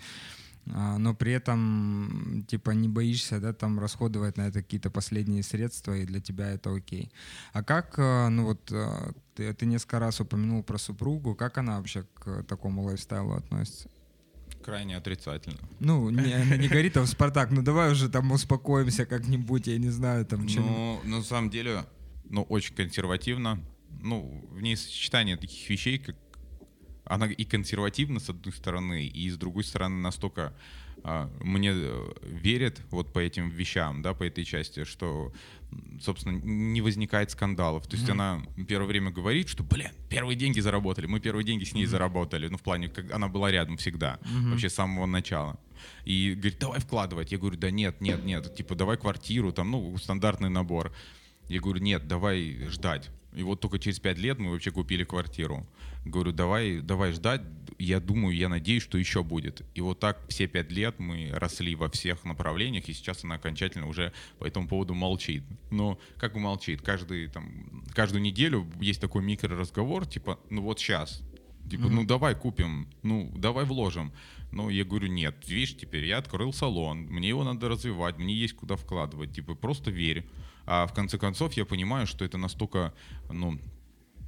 а, но при этом, типа, не боишься, да, там расходовать на это какие-то последние средства, и для тебя это окей. А как, э, ну вот, э, ты, ты несколько раз упомянул про супругу, как она вообще к такому лайфстайлу относится? Крайне отрицательно. Ну, не, она не говорит там, Спартак, ну давай уже там успокоимся как-нибудь, я не знаю, там чем... Ну, на самом деле, ну, очень консервативно. Ну, в ней сочетание таких вещей, как она и консервативна с одной стороны, и с другой стороны настолько а, мне э, верит вот по этим вещам, да, по этой части, что, собственно, не возникает скандалов. То есть mm-hmm. она первое время говорит, что, блин, первые деньги заработали, мы первые деньги с ней mm-hmm. заработали, ну, в плане, как она была рядом всегда, mm-hmm. вообще с самого начала. И говорит, давай вкладывать. Я говорю, да нет, нет, нет, типа, давай квартиру, там, ну, стандартный набор. Я говорю, нет, давай ждать. И вот только через пять лет мы вообще купили квартиру. Говорю, давай, давай ждать. Я думаю, я надеюсь, что еще будет. И вот так все пять лет мы росли во всех направлениях, и сейчас она окончательно уже по этому поводу молчит. Но как бы молчит? Каждый, там, каждую неделю есть такой микроразговор, типа, ну вот сейчас, Типа, mm-hmm. ну давай купим, ну давай вложим. Ну, я говорю, нет, видишь, теперь я открыл салон, мне его надо развивать, мне есть куда вкладывать, типа, просто верь. А в конце концов я понимаю, что это настолько, ну,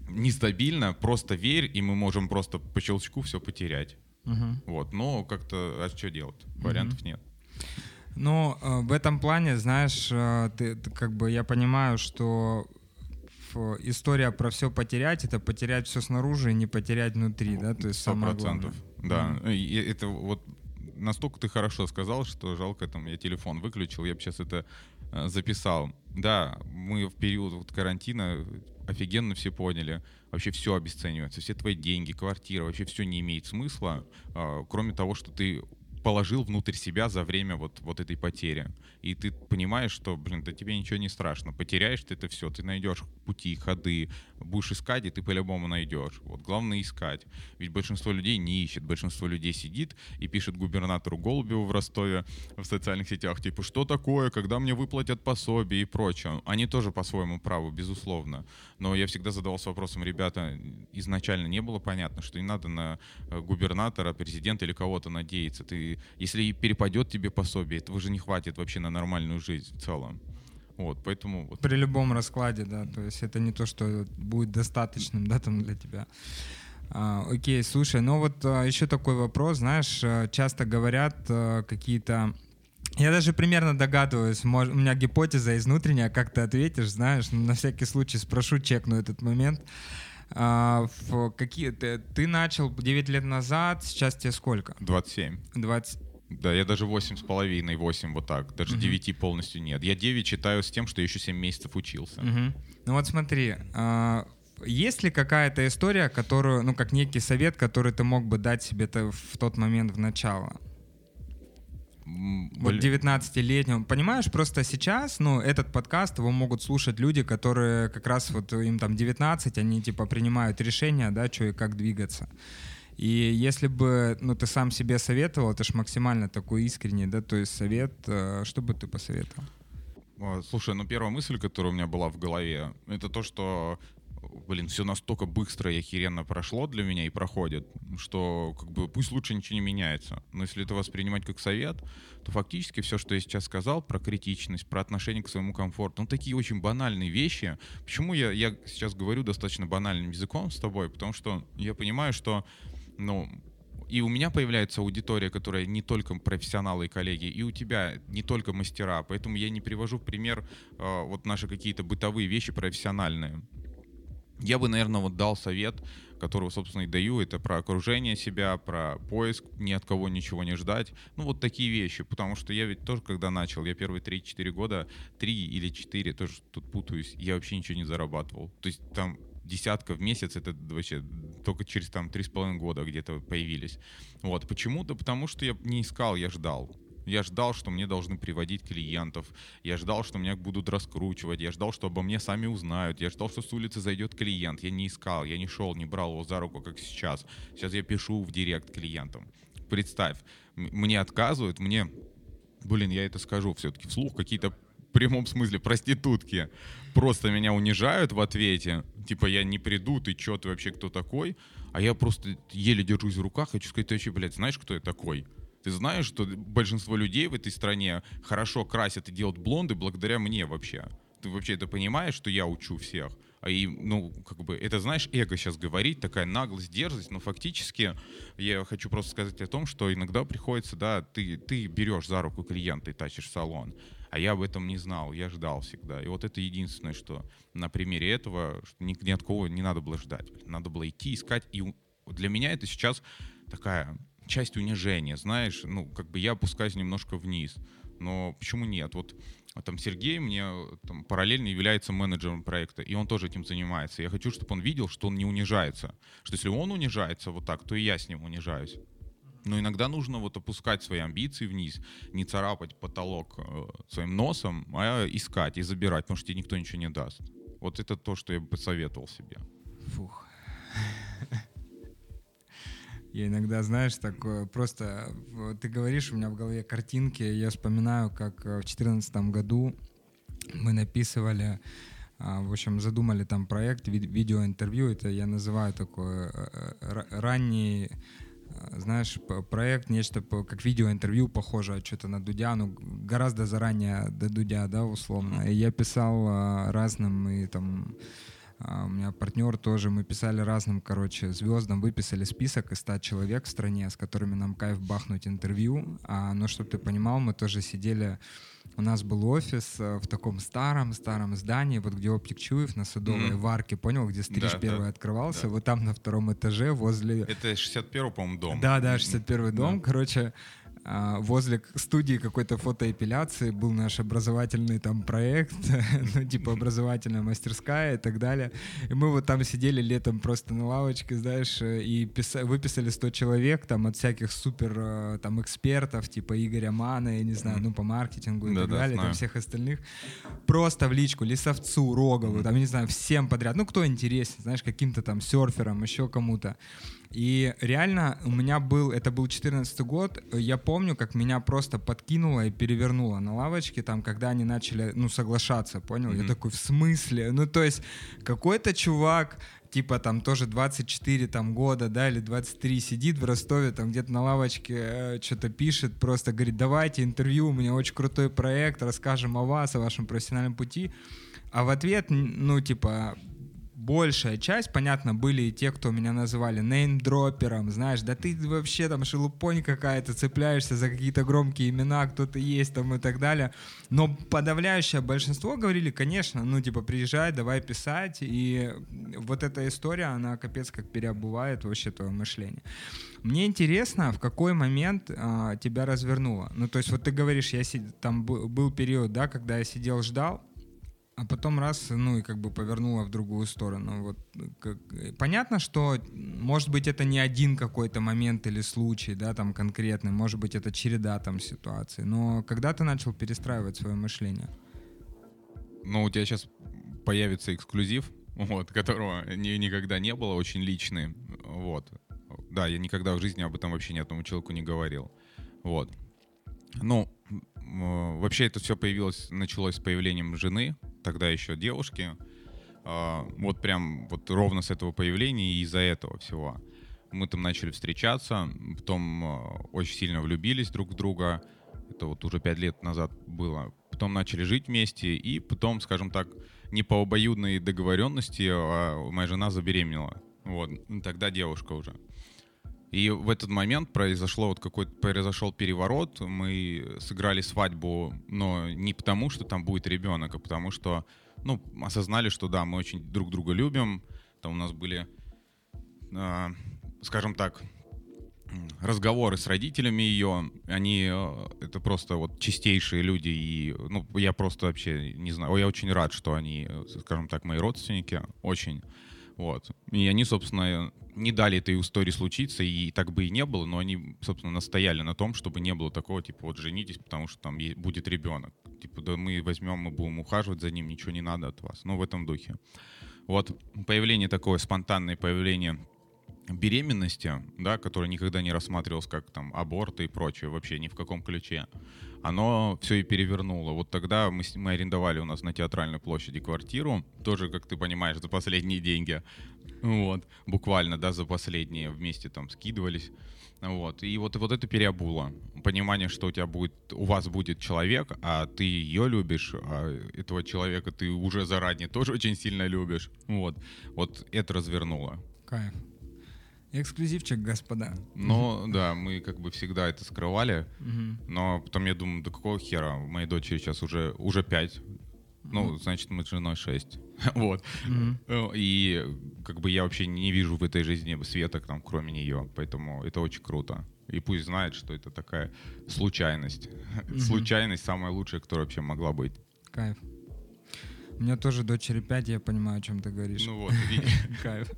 нестабильно, просто верь, и мы можем просто по щелчку все потерять. Угу. Вот, но как-то, а что делать? Вариантов угу. нет. Ну, э, в этом плане, знаешь, э, ты, ты, как бы я понимаю, что история про все потерять, это потерять все снаружи и не потерять внутри, да, то есть самое главное. Да, mm-hmm. и это вот настолько ты хорошо сказал, что жалко, там, я телефон выключил, я бы сейчас это э, записал. Да, мы в период вот карантина офигенно все поняли. Вообще все обесценивается, все твои деньги, квартира, вообще все не имеет смысла, э, кроме того, что ты положил внутрь себя за время вот, вот этой потери. И ты понимаешь, что, блин, да тебе ничего не страшно. Потеряешь ты это все, ты найдешь пути, ходы, будешь искать, и ты по-любому найдешь. Вот главное искать. Ведь большинство людей не ищет. Большинство людей сидит и пишет губернатору Голубеву в Ростове в социальных сетях, типа, что такое, когда мне выплатят пособие и прочее. Они тоже по-своему правы, безусловно. Но я всегда задавался вопросом, ребята, изначально не было понятно, что не надо на э, губернатора, президента или кого-то надеяться. Ты если перепадет тебе пособие, этого же не хватит вообще на нормальную жизнь в целом. Вот, поэтому... Вот. При любом раскладе, да, то есть это не то, что будет достаточным, да, там для тебя. А, окей, слушай, ну вот а, еще такой вопрос, знаешь, а, часто говорят а, какие-то я даже примерно догадываюсь, может, у меня гипотеза из внутренняя, как ты ответишь, знаешь, на всякий случай спрошу, чекну этот момент. А, в какие ты, ты начал 9 лет назад, сейчас тебе сколько? 27. 20. Да, я даже 8 с половиной, 8 вот так. Даже угу. 9 полностью нет. Я 9 читаю с тем, что я еще 7 месяцев учился. Угу. Ну вот смотри, а, есть ли какая-то история, которую, ну как некий совет, который ты мог бы дать себе в тот момент в начало? Вот 19-летнему. Понимаешь, просто сейчас, ну, этот подкаст, его могут слушать люди, которые как раз вот им там 19, они типа принимают решения, да, что и как двигаться. И если бы, ну, ты сам себе советовал, это ж максимально такой искренний, да, то есть совет, э, что бы ты посоветовал? Слушай, ну первая мысль, которая у меня была в голове, это то, что блин, все настолько быстро и охеренно прошло для меня и проходит, что как бы пусть лучше ничего не меняется. Но если это воспринимать как совет, то фактически все, что я сейчас сказал про критичность, про отношение к своему комфорту, ну такие очень банальные вещи. Почему я, я сейчас говорю достаточно банальным языком с тобой? Потому что я понимаю, что, ну, и у меня появляется аудитория, которая не только профессионалы и коллеги, и у тебя не только мастера. Поэтому я не привожу в пример э, вот наши какие-то бытовые вещи профессиональные. Я бы, наверное, вот дал совет, который, собственно, и даю, это про окружение себя, про поиск, ни от кого ничего не ждать. Ну, вот такие вещи, потому что я ведь тоже, когда начал, я первые 3-4 года, 3 или 4, тоже тут путаюсь, я вообще ничего не зарабатывал. То есть там десятка в месяц, это вообще только через там 3,5 года где-то появились. Вот, почему-то, потому что я не искал, я ждал. Я ждал, что мне должны приводить клиентов. Я ждал, что меня будут раскручивать. Я ждал, что обо мне сами узнают. Я ждал, что с улицы зайдет клиент. Я не искал, я не шел, не брал его за руку, как сейчас. Сейчас я пишу в директ клиентам. Представь, мне отказывают, мне, блин, я это скажу все-таки вслух, какие-то в прямом смысле проститутки просто меня унижают в ответе. Типа, я не приду, ты чё, ты вообще кто такой? А я просто еле держусь в руках, хочу сказать, ты вообще, блядь, знаешь, кто я такой? Ты знаешь, что большинство людей в этой стране хорошо красят и делают блонды благодаря мне вообще. Ты вообще это понимаешь, что я учу всех? А и, ну, как бы, это, знаешь, эго сейчас говорить, такая наглость, дерзость, но фактически я хочу просто сказать о том, что иногда приходится, да, ты, ты берешь за руку клиента и тащишь салон, а я об этом не знал, я ждал всегда. И вот это единственное, что на примере этого что ни, ни от кого не надо было ждать. Надо было идти, искать. И для меня это сейчас такая часть унижения, знаешь, ну, как бы я опускаюсь немножко вниз. Но почему нет? Вот а там Сергей мне там, параллельно является менеджером проекта, и он тоже этим занимается. Я хочу, чтобы он видел, что он не унижается. Что если он унижается вот так, то и я с ним унижаюсь. Но иногда нужно вот опускать свои амбиции вниз, не царапать потолок э, своим носом, а искать и забирать, потому что тебе никто ничего не даст. Вот это то, что я бы посоветовал себе. Фух. Я иногда, знаешь, такое просто... Ты говоришь, у меня в голове картинки, я вспоминаю, как э, в 2014 году мы написывали а, в общем, задумали там проект видеоинтервью. Это я называю такой э, э, ранний знаешь, проект, нечто как видеоинтервью, похоже что-то на Дудя, ну, гораздо заранее до Дудя, да, условно. И я писал а, разным и там а, у меня партнер тоже, мы писали разным, короче, звездам, выписали список из 100 человек в стране, с которыми нам кайф бахнуть интервью. А, но чтобы ты понимал, мы тоже сидели, у нас был офис э, в таком старом-старом здании, вот где Оптик Чуев на Садовой mm-hmm. Варке, понял, где стриж да, первый да, открывался, да. вот там на втором этаже возле... Это 61-й, по-моему, дом. Да, да, 61-й дом, да. короче, а, возле студии какой-то фотоэпиляции был наш образовательный там проект, ну, типа образовательная мастерская и так далее. И мы вот там сидели летом просто на лавочке, знаешь, и писали, выписали 100 человек там от всяких супер э, там экспертов, типа Игоря Мана, я не знаю, ну, по маркетингу и да, так да, далее, знаю. там всех остальных. Просто в личку Лисовцу, Рогову, там, не знаю, всем подряд. Ну, кто интересен, знаешь, каким-то там серферам, еще кому-то. И реально у меня был, это был 14 год, я помню, как меня просто подкинуло и перевернуло на лавочке, там, когда они начали, ну, соглашаться, понял? Mm-hmm. Я такой, в смысле? Ну, то есть какой-то чувак, типа там тоже 24 там года, да, или 23 сидит в Ростове, там где-то на лавочке э, что-то пишет, просто говорит, давайте интервью, у меня очень крутой проект, расскажем о вас, о вашем профессиональном пути. А в ответ, ну, типа, большая часть, понятно, были и те, кто меня называли неймдропером, знаешь, да ты вообще там шелупонь какая-то, цепляешься за какие-то громкие имена, кто ты есть там и так далее. Но подавляющее большинство говорили, конечно, ну типа приезжай, давай писать, и вот эта история, она капец как переобувает вообще твое мышление. Мне интересно, в какой момент а, тебя развернуло. Ну, то есть вот ты говоришь, я сид... там был период, да, когда я сидел, ждал, а потом раз, ну и как бы повернула в другую сторону. Вот, как, понятно, что, может быть, это не один какой-то момент или случай, да, там конкретный, может быть, это череда там ситуаций, но когда ты начал перестраивать свое мышление? Ну, у тебя сейчас появится эксклюзив, вот, которого ни, никогда не было, очень личный, вот. Да, я никогда в жизни об этом вообще ни одному человеку не говорил, вот. Ну, вообще это все появилось, началось с появлением жены, тогда еще девушки. А, вот прям вот ровно с этого появления и из-за этого всего. Мы там начали встречаться, потом а, очень сильно влюбились друг в друга. Это вот уже пять лет назад было. Потом начали жить вместе, и потом, скажем так, не по обоюдной договоренности, а моя жена забеременела. Вот, тогда девушка уже. И в этот момент произошло вот какой-то произошел переворот. Мы сыграли свадьбу, но не потому, что там будет ребенок, а потому что, ну, осознали, что да, мы очень друг друга любим. Там у нас были, э, скажем так, разговоры с родителями ее. Они э, это просто вот чистейшие люди и, ну, я просто вообще не знаю. Я очень рад, что они, э, скажем так, мои родственники, очень. Вот. И они, собственно, не дали этой истории случиться, и так бы и не было, но они, собственно, настояли на том, чтобы не было такого, типа, вот женитесь, потому что там будет ребенок. Типа, да мы возьмем, мы будем ухаживать за ним, ничего не надо от вас. Ну, в этом духе. Вот появление такое, спонтанное появление беременности, да, которое никогда не рассматривалось как там аборт и прочее, вообще ни в каком ключе, оно все и перевернуло. Вот тогда мы, мы арендовали у нас на театральной площади квартиру, тоже, как ты понимаешь, за последние деньги. Вот, буквально, да, за последние вместе там скидывались. Вот. И вот, вот это переобуло. Понимание, что у тебя будет, у вас будет человек, а ты ее любишь, а этого человека ты уже заранее тоже очень сильно любишь. Вот. Вот это развернуло. Кайф. Эксклюзивчик, господа. Но да, мы как бы всегда это скрывали. Но потом я думаю, да какого хера? У моей дочери сейчас уже, уже 5. Ну, значит, мы с женой 6. вот. Mm-hmm. И как бы я вообще не вижу в этой жизни света, там, кроме нее. Поэтому это очень круто. И пусть знает, что это такая случайность. Mm-hmm. случайность самая лучшая, которая вообще могла быть. Кайф. У меня тоже дочери 5, я понимаю, о чем ты говоришь. Ну вот. Кайф.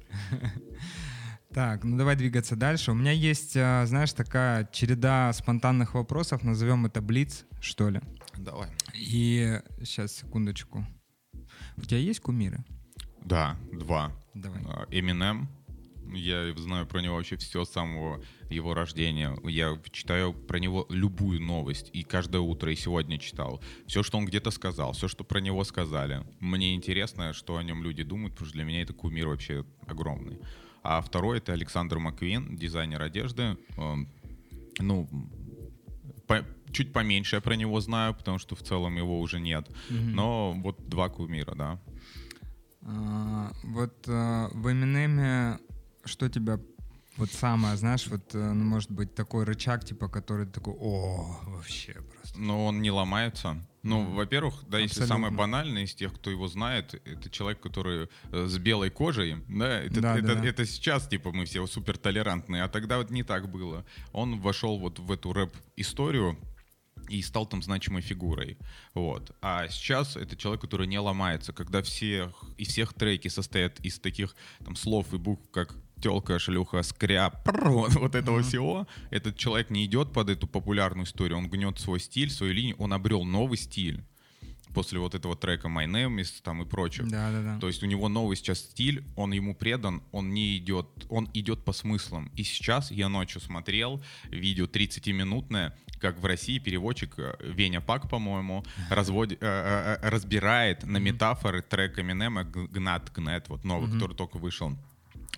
Так, ну давай двигаться дальше. У меня есть, а, знаешь, такая череда спонтанных вопросов, назовем это блиц, что ли. Давай. И сейчас, секундочку. У тебя есть кумиры? Да, два. Давай. Эминем. Я знаю про него вообще все с самого его рождения. Я читаю про него любую новость. И каждое утро, и сегодня читал. Все, что он где-то сказал, все, что про него сказали. Мне интересно, что о нем люди думают, потому что для меня это кумир вообще огромный. А второй — это Александр Маквин, дизайнер одежды. Ну, по, чуть поменьше я про него знаю, потому что в целом его уже нет. Mm-hmm. Но вот два кумира, да. А, вот а, в Эминеме что тебя вот самое, знаешь, вот, э, ну, может быть, такой рычаг, типа, который такой, о, вообще просто. Но он не ломается. Ну, во-первых, да, Абсолютно. если самый банальный из тех, кто его знает, это человек, который э, с белой кожей, да, это, да, это, да, да. это сейчас, типа, мы все супер толерантные, а тогда вот не так было. Он вошел вот в эту рэп-историю, и стал там значимой фигурой. Вот. А сейчас это человек, который не ломается, когда всех, и всех треки состоят из таких там слов и букв, как телка, шлюха, скряп, вот, вот этого mm-hmm. всего. Этот человек не идет под эту популярную историю, он гнет свой стиль, свою линию, он обрел новый стиль после вот этого трека My Name is там и прочее. Да, да, да. То есть у него новый сейчас стиль, он ему предан, он не идет, он идет по смыслам. И сейчас я ночью смотрел видео 30-минутное, как в России переводчик э, Веня Пак, по-моему, разводит, э, э, э, разбирает на метафоры трек Эминема Гнат Гнет, вот новый, mm-hmm. который только вышел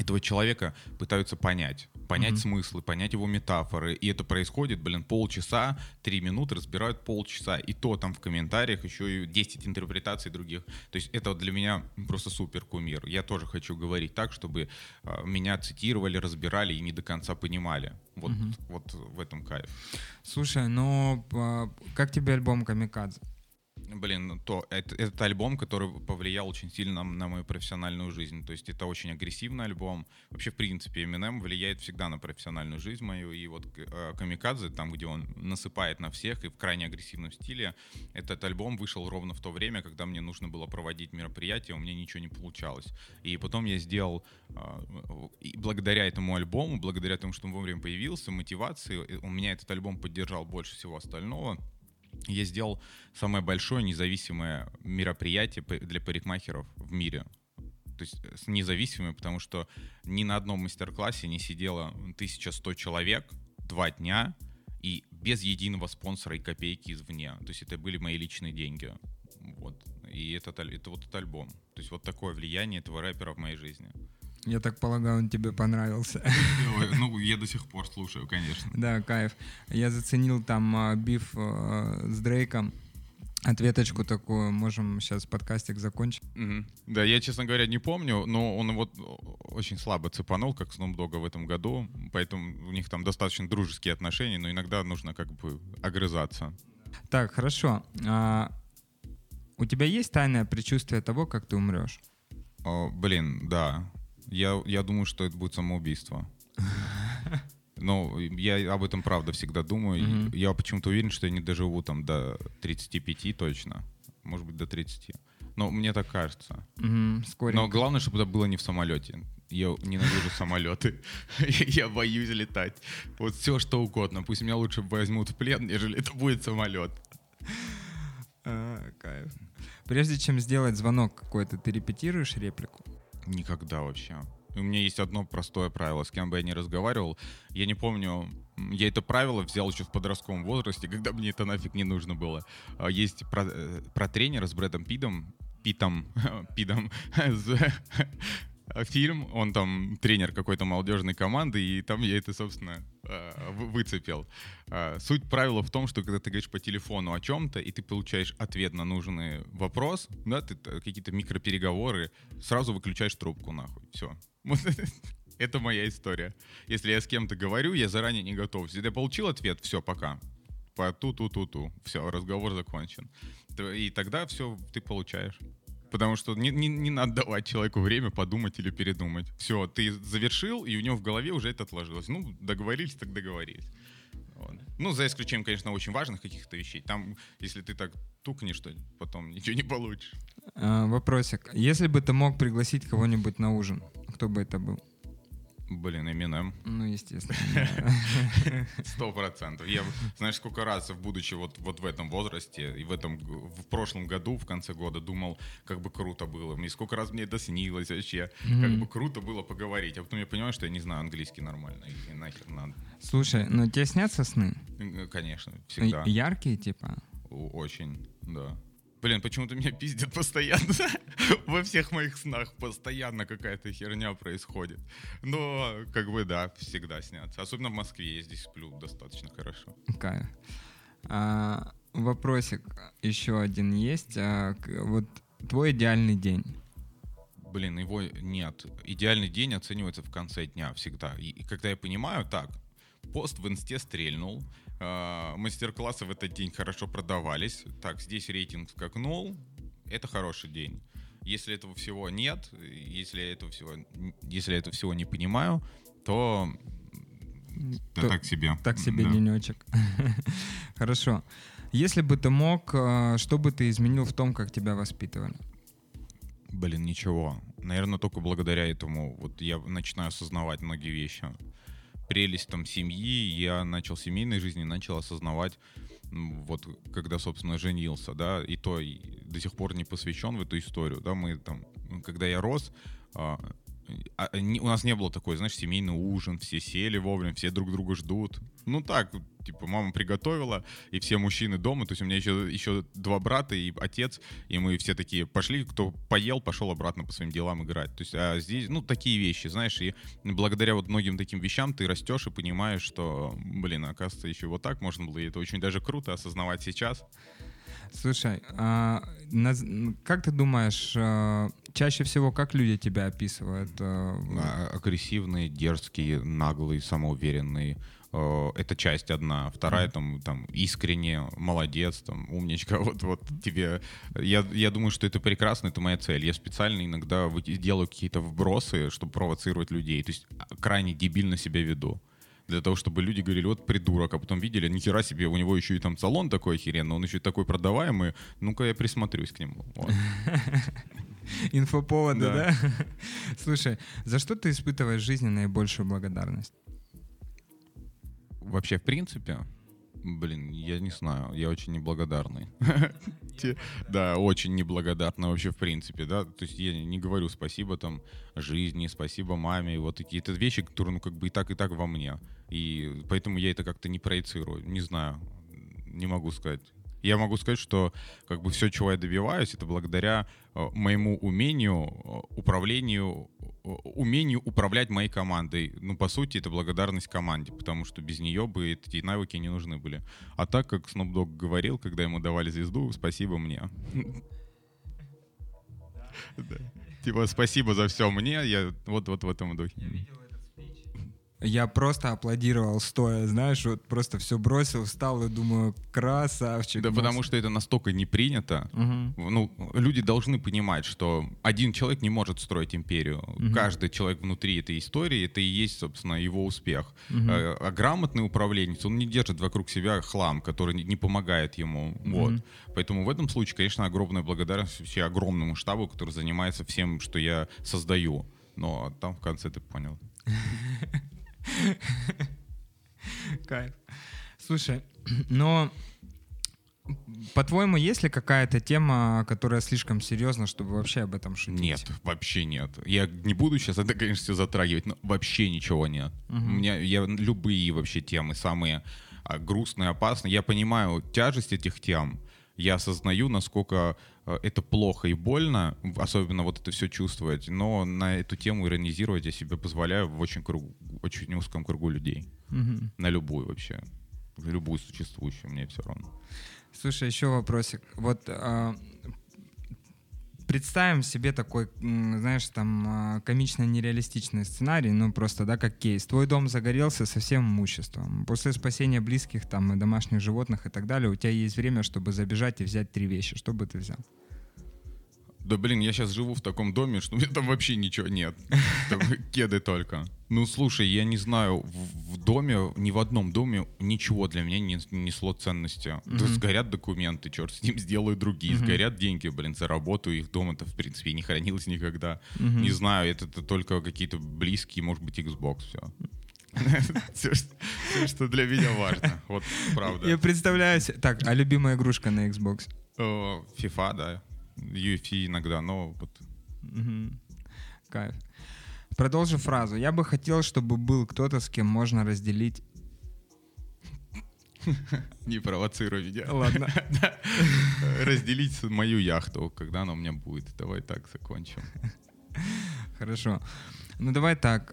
этого человека пытаются понять, понять mm-hmm. смыслы, понять его метафоры. И это происходит, блин, полчаса, три минуты разбирают полчаса. И то там в комментариях еще и 10 интерпретаций других. То есть это для меня просто супер кумир. Я тоже хочу говорить так, чтобы э, меня цитировали, разбирали и не до конца понимали. Вот, mm-hmm. вот в этом кайф. Слушай, ну а, как тебе альбом «Камикадзе»? Блин, то это, этот альбом, который повлиял очень сильно на, на мою профессиональную жизнь. То есть это очень агрессивный альбом. Вообще, в принципе, Eminem влияет всегда на профессиональную жизнь мою. И вот э, Камикадзе, там, где он насыпает на всех и в крайне агрессивном стиле, этот альбом вышел ровно в то время, когда мне нужно было проводить мероприятие, у меня ничего не получалось. И потом я сделал, э, и благодаря этому альбому, благодаря тому, что он вовремя появился, мотивации, у меня этот альбом поддержал больше всего остального я сделал самое большое независимое мероприятие для парикмахеров в мире. То есть э, независимое, потому что ни на одном мастер-классе не сидело 1100 человек два дня и без единого спонсора и копейки извне. То есть это были мои личные деньги. Вот. И это, это вот этот альбом. То есть вот такое влияние этого рэпера в моей жизни. Я так полагаю, он тебе понравился. Ну, я до сих пор слушаю, конечно. Да, кайф. Я заценил там а, биф а, с Дрейком. Ответочку такую, можем сейчас подкастик закончить. Угу. Да, я, честно говоря, не помню, но он вот очень слабо цепанул, как Snoop Dogg в этом году, поэтому у них там достаточно дружеские отношения, но иногда нужно как бы огрызаться. Так, хорошо. А, у тебя есть тайное предчувствие того, как ты умрешь? О, блин, да. Я, я думаю, что это будет самоубийство. Но я об этом правда всегда думаю. Mm-hmm. Я почему-то уверен, что я не доживу там до 35 точно. Может быть, до 30. Но мне так кажется. Mm-hmm. Но главное, чтобы это было не в самолете. Я ненавижу самолеты. Я боюсь летать. Вот все, что угодно. Пусть меня лучше возьмут в плен, нежели это будет самолет. А, кайф. Прежде чем сделать звонок какой-то, ты репетируешь реплику? Никогда вообще. У меня есть одно простое правило, с кем бы я ни разговаривал. Я не помню, я это правило взял еще в подростковом возрасте, когда мне это нафиг не нужно было. А, есть про, э, про тренера с Брэдом Пидом, Питом, Пидом, фильм, он там тренер какой-то молодежной команды, и там я это, собственно, э, выцепил. Э, суть правила в том, что когда ты говоришь по телефону о чем-то, и ты получаешь ответ на нужный вопрос, да, ты какие-то микропереговоры, сразу выключаешь трубку нахуй. Все. Это моя история. Если я с кем-то говорю, я заранее не готов. Если я получил ответ, все, пока. По ту-ту-ту-ту. Все, разговор закончен. И тогда все ты получаешь. Потому что не, не, не надо давать человеку время подумать или передумать. Все, ты завершил, и у него в голове уже это отложилось. Ну, договорились, так договорились. Ну, за исключением, конечно, очень важных каких-то вещей. Там, если ты так тукнешь, то потом ничего не получишь. А, вопросик. Если бы ты мог пригласить кого-нибудь на ужин, кто бы это был? Блин, Eminem. Ну, естественно. Сто процентов. Я, знаешь, сколько раз, будучи вот, вот в этом возрасте, и в этом, в прошлом году, в конце года, думал, как бы круто было. Мне сколько раз мне это снилось вообще. Mm-hmm. Как бы круто было поговорить. А потом я понимаю, что я не знаю английский нормально. И нахер надо. Слушай, ну тебе снятся сны? Конечно, всегда. Яркие, типа? Очень, да. Блин, почему-то меня пиздят постоянно. Во всех моих снах постоянно какая-то херня происходит. Но, как бы, да, всегда снятся. Особенно в Москве, я здесь сплю достаточно хорошо. Кайф. А, вопросик еще один есть. А, вот твой идеальный день. Блин, его нет. Идеальный день оценивается в конце дня всегда. И, и когда я понимаю, так, пост в инсте стрельнул, э, мастер-классы в этот день хорошо продавались, так, здесь рейтинг скакнул, это хороший день. Если этого всего нет, если этого всего, если этого всего не понимаю, то, то так себе. Так себе да. денечек. Хорошо. Если бы ты мог, э, что бы ты изменил в том, как тебя воспитывали? Блин, ничего. Наверное, только благодаря этому вот я начинаю осознавать многие вещи прелесть там семьи, я начал семейной жизни, начал осознавать, вот когда, собственно, женился, да, и то и до сих пор не посвящен в эту историю, да, мы там, когда я рос, а, не, у нас не было такой, знаешь, семейный ужин, все сели вовремя, все друг друга ждут. Ну так, типа, мама приготовила, и все мужчины дома, то есть у меня еще, еще два брата и отец, и мы все такие пошли, кто поел, пошел обратно по своим делам играть. То есть а здесь, ну, такие вещи, знаешь, и благодаря вот многим таким вещам ты растешь и понимаешь, что, блин, оказывается, еще вот так можно было, и это очень даже круто осознавать сейчас. Слушай, а, как ты думаешь, а, чаще всего как люди тебя описывают? А, а Агрессивные, дерзкие, наглые, самоуверенные. Это часть одна. Вторая там, там искренне, молодец, там, умничка. Вот, вот тебе. Я, я думаю, что это прекрасно, это моя цель. Я специально иногда делаю какие-то вбросы, чтобы провоцировать людей. То есть крайне дебильно себя веду для того, чтобы люди говорили, вот придурок, а потом видели, ни хера себе, у него еще и там салон такой охеренный, он еще и такой продаваемый, ну-ка я присмотрюсь к нему. Вот. Инфоповоды, да. да? Слушай, за что ты испытываешь в жизни наибольшую благодарность? Вообще, в принципе, Блин, я не знаю, я очень неблагодарный. Да, очень неблагодарный вообще в принципе, да. То есть я не говорю спасибо там жизни, спасибо маме, вот какие-то вещи, которые, ну, как бы и так, и так во мне. И поэтому я это как-то не проецирую. Не знаю, не могу сказать. Я могу сказать, что как бы все, чего я добиваюсь, это благодаря э, моему умению, э, управлению, э, умению управлять моей командой. Ну, по сути, это благодарность команде, потому что без нее бы эти навыки не нужны были. А так, как Snoop Dogg говорил, когда ему давали звезду, спасибо мне. Типа, спасибо за все мне, я вот вот в этом духе. Я просто аплодировал стоя, знаешь, вот просто все бросил, встал и думаю, красавчик. Да мозг. потому что это настолько не принято. Угу. Ну, люди должны понимать, что один человек не может строить империю. Угу. Каждый человек внутри этой истории, это и есть, собственно, его успех. Угу. А, а грамотный управленец, он не держит вокруг себя хлам, который не помогает ему. Угу. Вот. Поэтому в этом случае, конечно, огромная благодарность вообще огромному штабу, который занимается всем, что я создаю. Но там в конце ты понял. Кайф. Слушай, но по-твоему, есть ли какая-то тема, которая слишком серьезна, чтобы вообще об этом шутить? Нет, вообще нет. Я не буду сейчас это, конечно, все затрагивать, но вообще ничего нет. Угу. У меня я любые вообще темы самые а, грустные, опасные. Я понимаю тяжесть этих тем, я осознаю, насколько это плохо и больно, особенно вот это все чувствовать, но на эту тему иронизировать я себе позволяю в очень, круг, очень узком кругу людей. Мгм. На любую вообще. Любую существующую, мне все равно. Слушай, еще вопросик. Вот а, представим себе такой, знаешь, там а, комично-нереалистичный сценарий, ну просто, да, как кейс. Твой дом загорелся со всем имуществом. После спасения близких там и домашних животных и так далее, у тебя есть время, чтобы забежать и взять три вещи. Что бы ты взял? Да блин, я сейчас живу в таком доме, что у меня там вообще ничего нет. Там кеды только. Ну слушай, я не знаю, в, в доме, ни в одном доме ничего для меня не несло ценности. Да Мгм. сгорят документы, черт с ним, сделаю другие. Мгм. Сгорят деньги, блин, заработаю их дома-то, в принципе, не хранилось никогда. Мгм. Не знаю, это, это только какие-то близкие, может быть, Xbox, все. Все, что для меня важно. Вот, правда. Я представляю. Так, а любимая игрушка на Xbox? FIFA, да. UFC иногда, но вот. Кайф. Продолжу фразу. Я бы хотел, чтобы был кто-то, с кем можно разделить... не провоцируй меня. Ладно. Разделить мою яхту, когда она у меня будет. Давай так закончим. Хорошо. Ну давай так.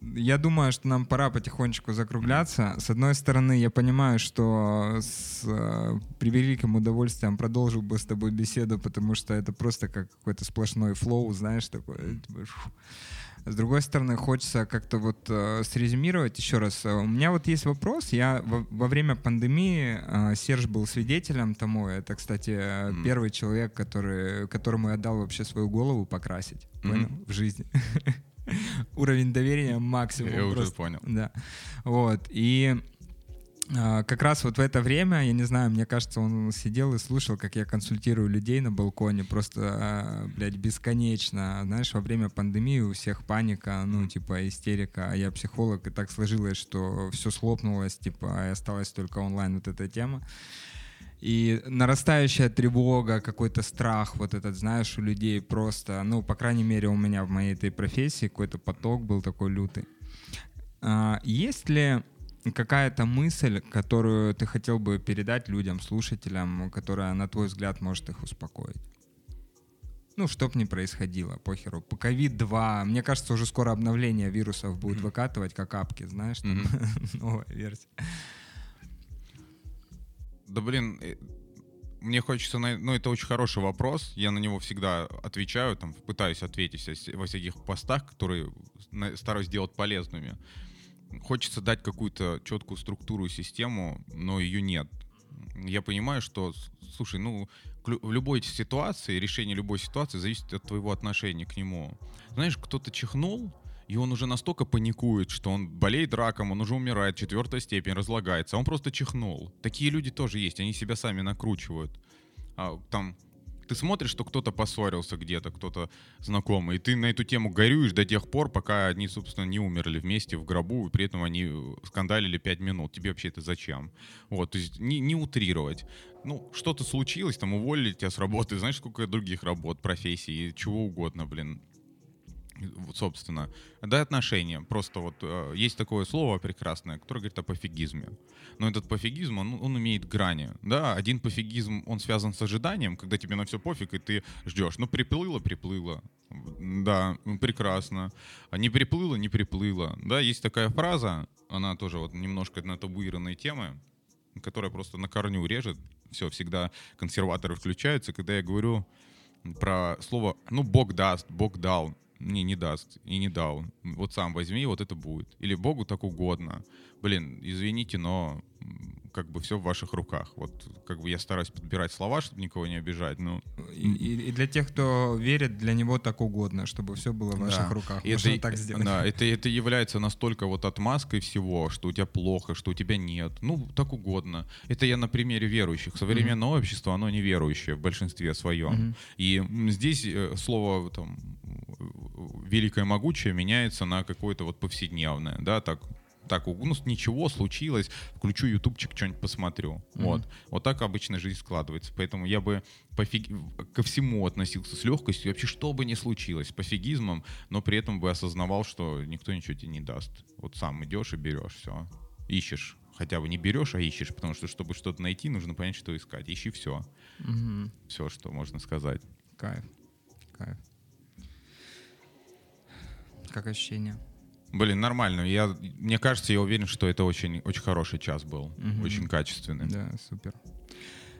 Я думаю, что нам пора потихонечку закругляться. С одной стороны, я понимаю, что с э, превеликим удовольствием продолжил бы с тобой беседу, потому что это просто как какой-то сплошной флоу, знаешь, такой. типа, фу. С другой стороны, хочется как-то вот э, срезюмировать еще раз. Э, У меня вот есть вопрос. Я во, во время пандемии э, Серж был свидетелем тому. Это, кстати, э, Мгм. первый человек, который, которому я дал вообще свою голову покрасить Мгм. понял? в жизни. Уровень доверия максимум. Я уже понял. Да. Вот. И а, как раз вот в это время, я не знаю, мне кажется, он сидел и слушал, как я консультирую людей на балконе, просто, а, блядь, бесконечно. Знаешь, во время пандемии у всех паника, ну, типа, истерика. А я психолог, и так сложилось, что все слопнулось, типа, и осталась только онлайн вот эта тема. И нарастающая тревога, какой-то страх, вот этот, знаешь, у людей просто, ну, по крайней мере, у меня в моей этой профессии какой-то поток был такой лютый. А, Есть ли какая-то мысль, которую ты хотел бы передать людям, слушателям, которая, на твой взгляд, может их успокоить? Ну, чтоб не происходило, похеру. По ковид-2, мне кажется, уже скоро обновление вирусов будет Мгм. выкатывать, как апки, знаешь, там, Мгм. новая версия. Да блин, э, мне хочется, на- ну это очень хороший вопрос, я на него всегда отвечаю, там пытаюсь ответить во вс- во всяких постах, которые стараюсь делать полезными. Хочется дать какую-то четкую структуру и систему, но ее нет. Я понимаю, что, слушай, ну в любой ситуации, решение любой ситуации зависит от твоего отношения к нему. Знаешь, кто-то чихнул, и он уже настолько паникует, что он болеет раком, он уже умирает, четвертая степень, разлагается. а Он просто чихнул. Такие люди тоже есть, они себя сами накручивают. А, там ты смотришь, что кто-то поссорился где-то, кто-то знакомый, и ты на эту тему горюешь до тех пор, пока они, собственно, не умерли вместе в гробу, и при этом они э, скандалили пять минут. Тебе вообще это зачем? Вот, то есть не, не утрировать. Ну, что-то случилось, там уволили тебя с работы, знаешь, сколько других работ, профессий, чего угодно, блин. Собственно. Да, отношения. Просто вот э, есть такое слово прекрасное, которое говорит о пофигизме. Но этот пофигизм, он, он имеет грани. Да, один пофигизм, он связан с ожиданием, когда тебе на все пофиг, и ты ждешь. Ну, приплыло, приплыло. Да, ну, прекрасно. А не приплыло, не приплыло. Да, есть такая фраза, она тоже вот немножко на табуированные темы, которая просто на корню режет. Все, всегда консерваторы включаются, когда я говорю про слово, ну, Бог даст, Бог дал. Не, не даст и не дал. Вот сам возьми, вот это будет. Или Богу так угодно. Блин, извините, но как бы все в ваших руках. Вот как бы я стараюсь подбирать слова, чтобы никого не обижать, но И, и- для тех, кто верит, для него так угодно, чтобы все было в ваших Да. руках. И Можно это, так сделать. Да, это, это является настолько вот отмазкой всего, что у тебя плохо, что у тебя нет. Ну, так угодно. Это я на примере верующих. Современное общество, оно неверующее в большинстве своем. Мгм. И здесь э, слово там великое могучее меняется на какое-то вот повседневное, да, так так, ну, ничего случилось, включу ютубчик, что-нибудь посмотрю. Мгм. Вот. Вот так обычно жизнь складывается. Поэтому я бы пофиг... ко всему относился с легкостью. Вообще, что бы ни случилось, пофигизмом, но при этом бы осознавал, что никто ничего тебе не даст. Вот сам идешь и берешь все. Ищешь хотя бы не берешь, а ищешь, потому что, чтобы что-то найти, нужно понять, что искать. Ищи все. Мгм. Все, что можно сказать. Кайф. Кайф. Как ощущение? Блин, нормально. Я, мне кажется, я уверен, что это очень, очень хороший час был. Мгм. Очень качественный. Да, супер.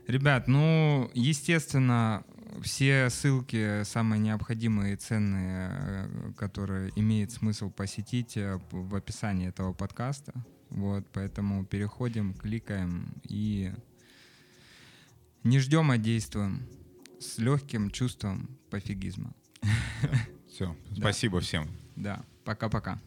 Ребят, ну, естественно, все ссылки, самые необходимые и ценные, э, которые имеет смысл посетить э, в описании этого подкаста. Вот, поэтому переходим, кликаем и не ждем, а действуем с легким чувством пофигизма. Все. Спасибо всем. Да, пока-пока.